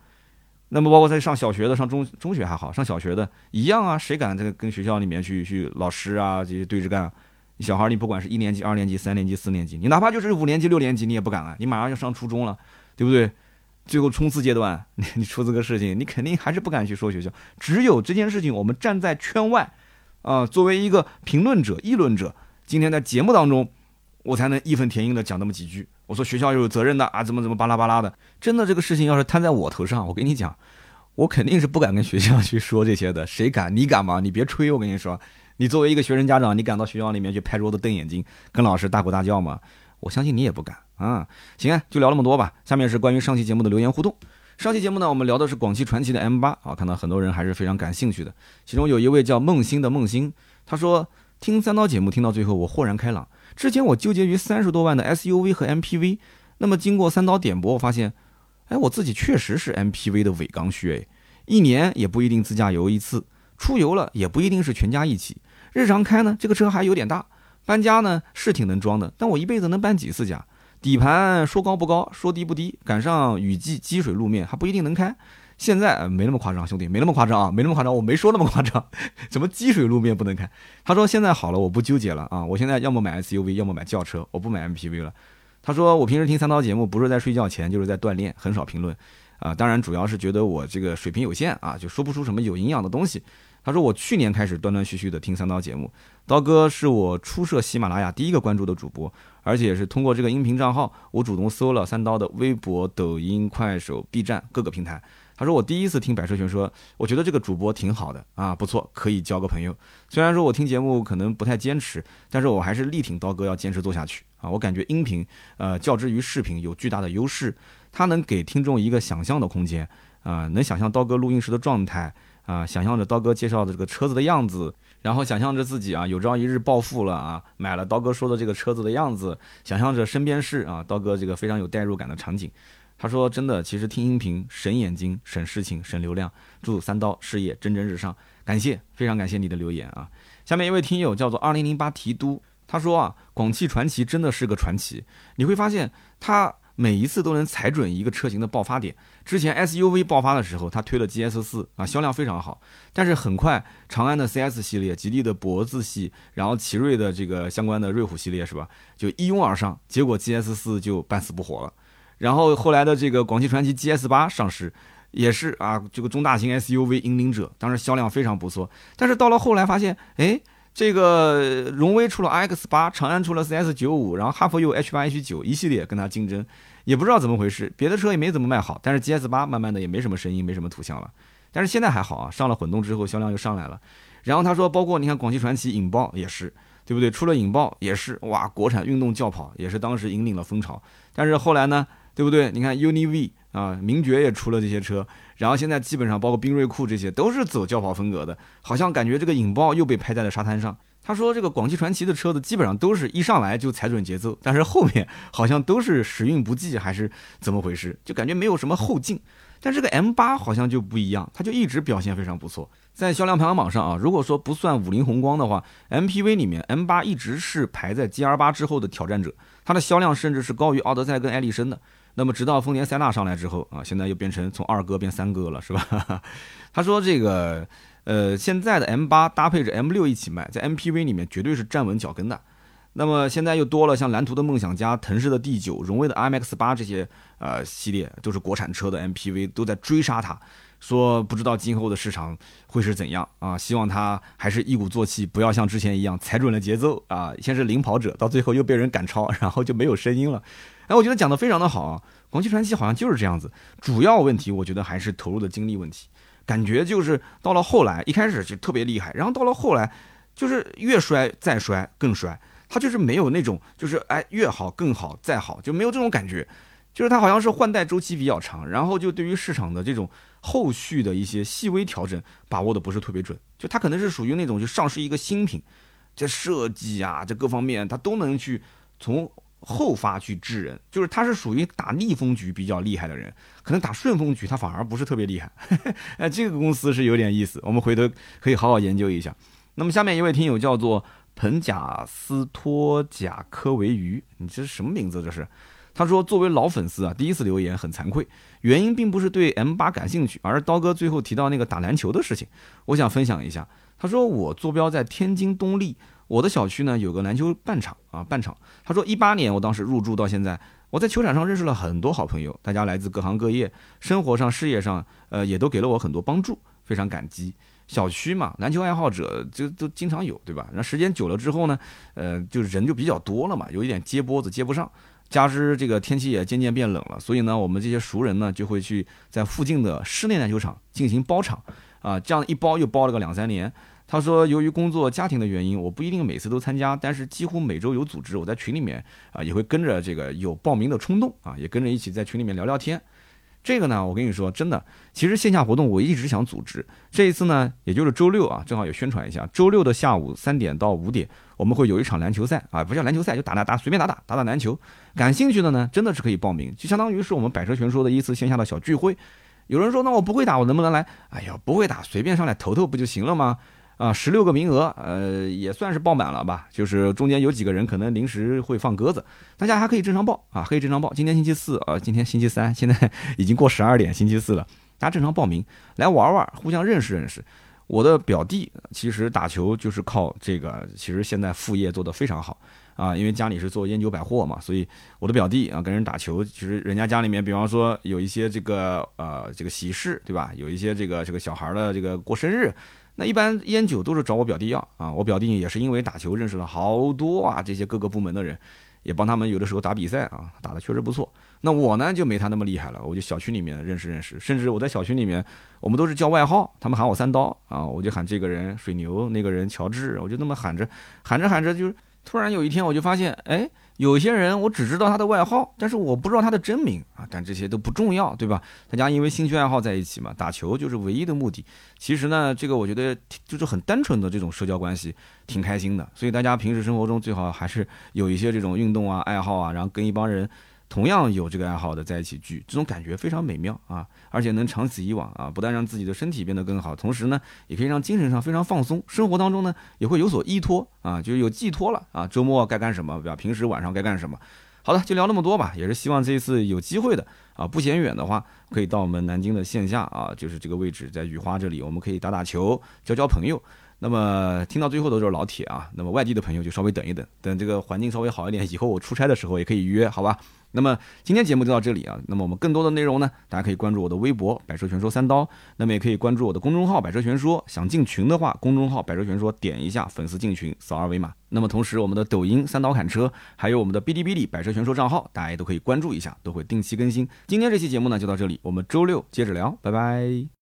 那么包括在上小学的、上中中学还好，上小学的一样啊。谁敢这个跟学校里面去去老师啊这些对着干？小孩你不管是一年级、二年级、三年级、四年级，你哪怕就是五年级、六年级，你也不敢啊。你马上要上初中了，对不对？最后冲刺阶段，你 你出这个事情，你肯定还是不敢去说学校。只有这件事情，我们站在圈外啊，作为一个评论者、议论者，今天在节目当中。我才能义愤填膺的讲那么几句。我说学校有责任的啊，怎么怎么巴拉巴拉的。真的这个事情要是摊在我头上，我跟你讲，我肯定是不敢跟学校去说这些的。谁敢？你敢吗？你别吹！我跟你说，你作为一个学生家长，你敢到学校里面去拍桌子瞪眼睛，跟老师大吼大叫吗？我相信你也不敢啊。行啊，就聊那么多吧。下面是关于上期节目的留言互动。上期节目呢，我们聊的是广汽传祺的 M 八啊，看到很多人还是非常感兴趣的。其中有一位叫梦星的梦星，他说听三刀节目听到最后，我豁然开朗。之前我纠结于三十多万的 SUV 和 MPV，那么经过三刀点拨，我发现，哎，我自己确实是 MPV 的伪刚需，哎，一年也不一定自驾游一次，出游了也不一定是全家一起，日常开呢，这个车还有点大，搬家呢是挺能装的，但我一辈子能搬几次家？底盘说高不高，说低不低，赶上雨季积水路面还不一定能开。现在没那么夸张，兄弟，没那么夸张啊，没那么夸张，我没说那么夸张。怎么积水路面不能开？他说现在好了，我不纠结了啊，我现在要么买 SUV，要么买轿车，我不买 MPV 了。他说我平时听三刀节目，不是在睡觉前，就是在锻炼，很少评论啊。当然主要是觉得我这个水平有限啊，就说不出什么有营养的东西。他说我去年开始断断续续的听三刀节目，刀哥是我初涉喜马拉雅第一个关注的主播，而且是通过这个音频账号，我主动搜了三刀的微博、抖音、快手、B 站各个平台。他说：“我第一次听百车全说，我觉得这个主播挺好的啊，不错，可以交个朋友。虽然说我听节目可能不太坚持，但是我还是力挺刀哥要坚持做下去啊。我感觉音频，呃，较之于视频有巨大的优势，它能给听众一个想象的空间啊，能想象刀哥录音时的状态啊，想象着刀哥介绍的这个车子的样子，然后想象着自己啊有朝一日暴富了啊，买了刀哥说的这个车子的样子，想象着身边是啊刀哥这个非常有代入感的场景。”他说：“真的，其实听音频省眼睛、省事情、省流量。祝三刀事业蒸蒸日上，感谢，非常感谢你的留言啊！下面一位听友叫做二零零八提督，他说啊，广汽传祺真的是个传奇。你会发现，他每一次都能踩准一个车型的爆发点。之前 SUV 爆发的时候，他推了 GS 四啊，销量非常好。但是很快，长安的 CS 系列、吉利的博字系，然后奇瑞的这个相关的瑞虎系列是吧，就一拥而上，结果 GS 四就半死不活了。”然后后来的这个广汽传祺 GS 八上市，也是啊，这个中大型 SUV 引领者，当时销量非常不错。但是到了后来发现，哎，这个荣威出了 iX 八，长安出了 CS 九五，然后哈弗又 H 八 H 九一系列跟它竞争，也不知道怎么回事，别的车也没怎么卖好，但是 GS 八慢慢的也没什么声音，没什么图像了。但是现在还好啊，上了混动之后销量又上来了。然后他说，包括你看广汽传祺引爆也是，对不对？出了引爆也是，哇，国产运动轿跑也是当时引领了风潮。但是后来呢，对不对？你看 UNI V 啊，名爵也出了这些车，然后现在基本上包括缤瑞酷这些都是走轿跑风格的，好像感觉这个引爆又被拍在了沙滩上。他说这个广汽传祺的车子基本上都是一上来就踩准节奏，但是后面好像都是时运不济还是怎么回事，就感觉没有什么后劲。但这个 M 八好像就不一样，它就一直表现非常不错，在销量排行榜上啊，如果说不算五菱宏光的话，MPV 里面 M 八一直是排在 GR 八之后的挑战者，它的销量甚至是高于奥德赛跟艾力绅的。那么直到丰田塞纳上来之后啊，现在又变成从二哥变三哥了，是吧？他说这个呃，现在的 M 八搭配着 M 六一起卖，在 MPV 里面绝对是站稳脚跟的。那么现在又多了像蓝图的梦想家、腾势的 D 九、荣威的 IMX 八这些呃系列，都是国产车的 MPV，都在追杀它。说不知道今后的市场会是怎样啊？希望它还是一鼓作气，不要像之前一样踩准了节奏啊，先是领跑者，到最后又被人赶超，然后就没有声音了。哎，我觉得讲的非常的好啊。广汽传祺好像就是这样子，主要问题我觉得还是投入的精力问题，感觉就是到了后来，一开始就特别厉害，然后到了后来，就是越摔再摔更摔。它就是没有那种，就是哎越好更好再好，就没有这种感觉，就是它好像是换代周期比较长，然后就对于市场的这种后续的一些细微调整把握的不是特别准，就它可能是属于那种就上市一个新品，这设计啊这各方面它都能去从后发去治人，就是他是属于打逆风局比较厉害的人，可能打顺风局他反而不是特别厉害，哎 这个公司是有点意思，我们回头可以好好研究一下。那么下面一位听友叫做。彭贾斯托贾科维鱼，你这是什么名字？这是？他说，作为老粉丝啊，第一次留言很惭愧，原因并不是对 M 八感兴趣，而是刀哥最后提到那个打篮球的事情，我想分享一下。他说，我坐标在天津东丽，我的小区呢有个篮球半场啊，半场。他说，一八年我当时入住到现在，我在球场上认识了很多好朋友，大家来自各行各业，生活上、事业上，呃，也都给了我很多帮助，非常感激。小区嘛，篮球爱好者就都经常有，对吧？那时间久了之后呢，呃，就人就比较多了嘛，有一点接波子接不上，加之这个天气也渐渐变冷了，所以呢，我们这些熟人呢就会去在附近的室内篮球场进行包场，啊，这样一包又包了个两三年。他说，由于工作家庭的原因，我不一定每次都参加，但是几乎每周有组织，我在群里面啊也会跟着这个有报名的冲动啊，也跟着一起在群里面聊聊天。这个呢，我跟你说，真的，其实线下活动我一直想组织。这一次呢，也就是周六啊，正好也宣传一下，周六的下午三点到五点，我们会有一场篮球赛啊，不叫篮球赛，就打打打，随便打打打打篮球。感兴趣的呢，真的是可以报名，就相当于是我们百车全说的一次线下的小聚会。有人说，那我不会打，我能不能来？哎呀，不会打，随便上来投投不就行了吗？啊，十六个名额，呃，也算是爆满了吧。就是中间有几个人可能临时会放鸽子，大家还可以正常报啊，可以正常报。今天星期四啊，今天星期三，现在已经过十二点，星期四了，大家正常报名来玩玩，互相认识认识。我的表弟其实打球就是靠这个，其实现在副业做得非常好啊，因为家里是做烟酒百货嘛，所以我的表弟啊跟人打球，其实人家家里面，比方说有一些这个呃这个喜事，对吧？有一些这个这个小孩的这个过生日。那一般烟酒都是找我表弟要啊，我表弟也是因为打球认识了好多啊，这些各个部门的人，也帮他们有的时候打比赛啊，打的确实不错。那我呢就没他那么厉害了，我就小区里面认识认识，甚至我在小区里面，我们都是叫外号，他们喊我三刀啊，我就喊这个人水牛，那个人乔治，我就那么喊着，喊着喊着就是突然有一天我就发现，哎。有些人我只知道他的外号，但是我不知道他的真名啊。但这些都不重要，对吧？大家因为兴趣爱好在一起嘛，打球就是唯一的目的。其实呢，这个我觉得就是很单纯的这种社交关系，挺开心的。所以大家平时生活中最好还是有一些这种运动啊、爱好啊，然后跟一帮人。同样有这个爱好的在一起聚，这种感觉非常美妙啊，而且能长此以往啊，不但让自己的身体变得更好，同时呢，也可以让精神上非常放松，生活当中呢也会有所依托啊，就是有寄托了啊。周末该干什么，对吧？平时晚上该干什么？好的，就聊那么多吧，也是希望这一次有机会的啊，不嫌远的话，可以到我们南京的线下啊，就是这个位置，在雨花这里，我们可以打打球，交交朋友。那么听到最后都是老铁啊，那么外地的朋友就稍微等一等，等这个环境稍微好一点，以后我出差的时候也可以约，好吧？那么今天节目就到这里啊。那么我们更多的内容呢，大家可以关注我的微博“百车全说三刀”，那么也可以关注我的公众号“百车全说”。想进群的话，公众号“百车全说”点一下粉丝进群，扫二维码。那么同时，我们的抖音“三刀砍车”，还有我们的哔哩哔哩“百车全说”账号，大家也都可以关注一下，都会定期更新。今天这期节目呢就到这里，我们周六接着聊，拜拜。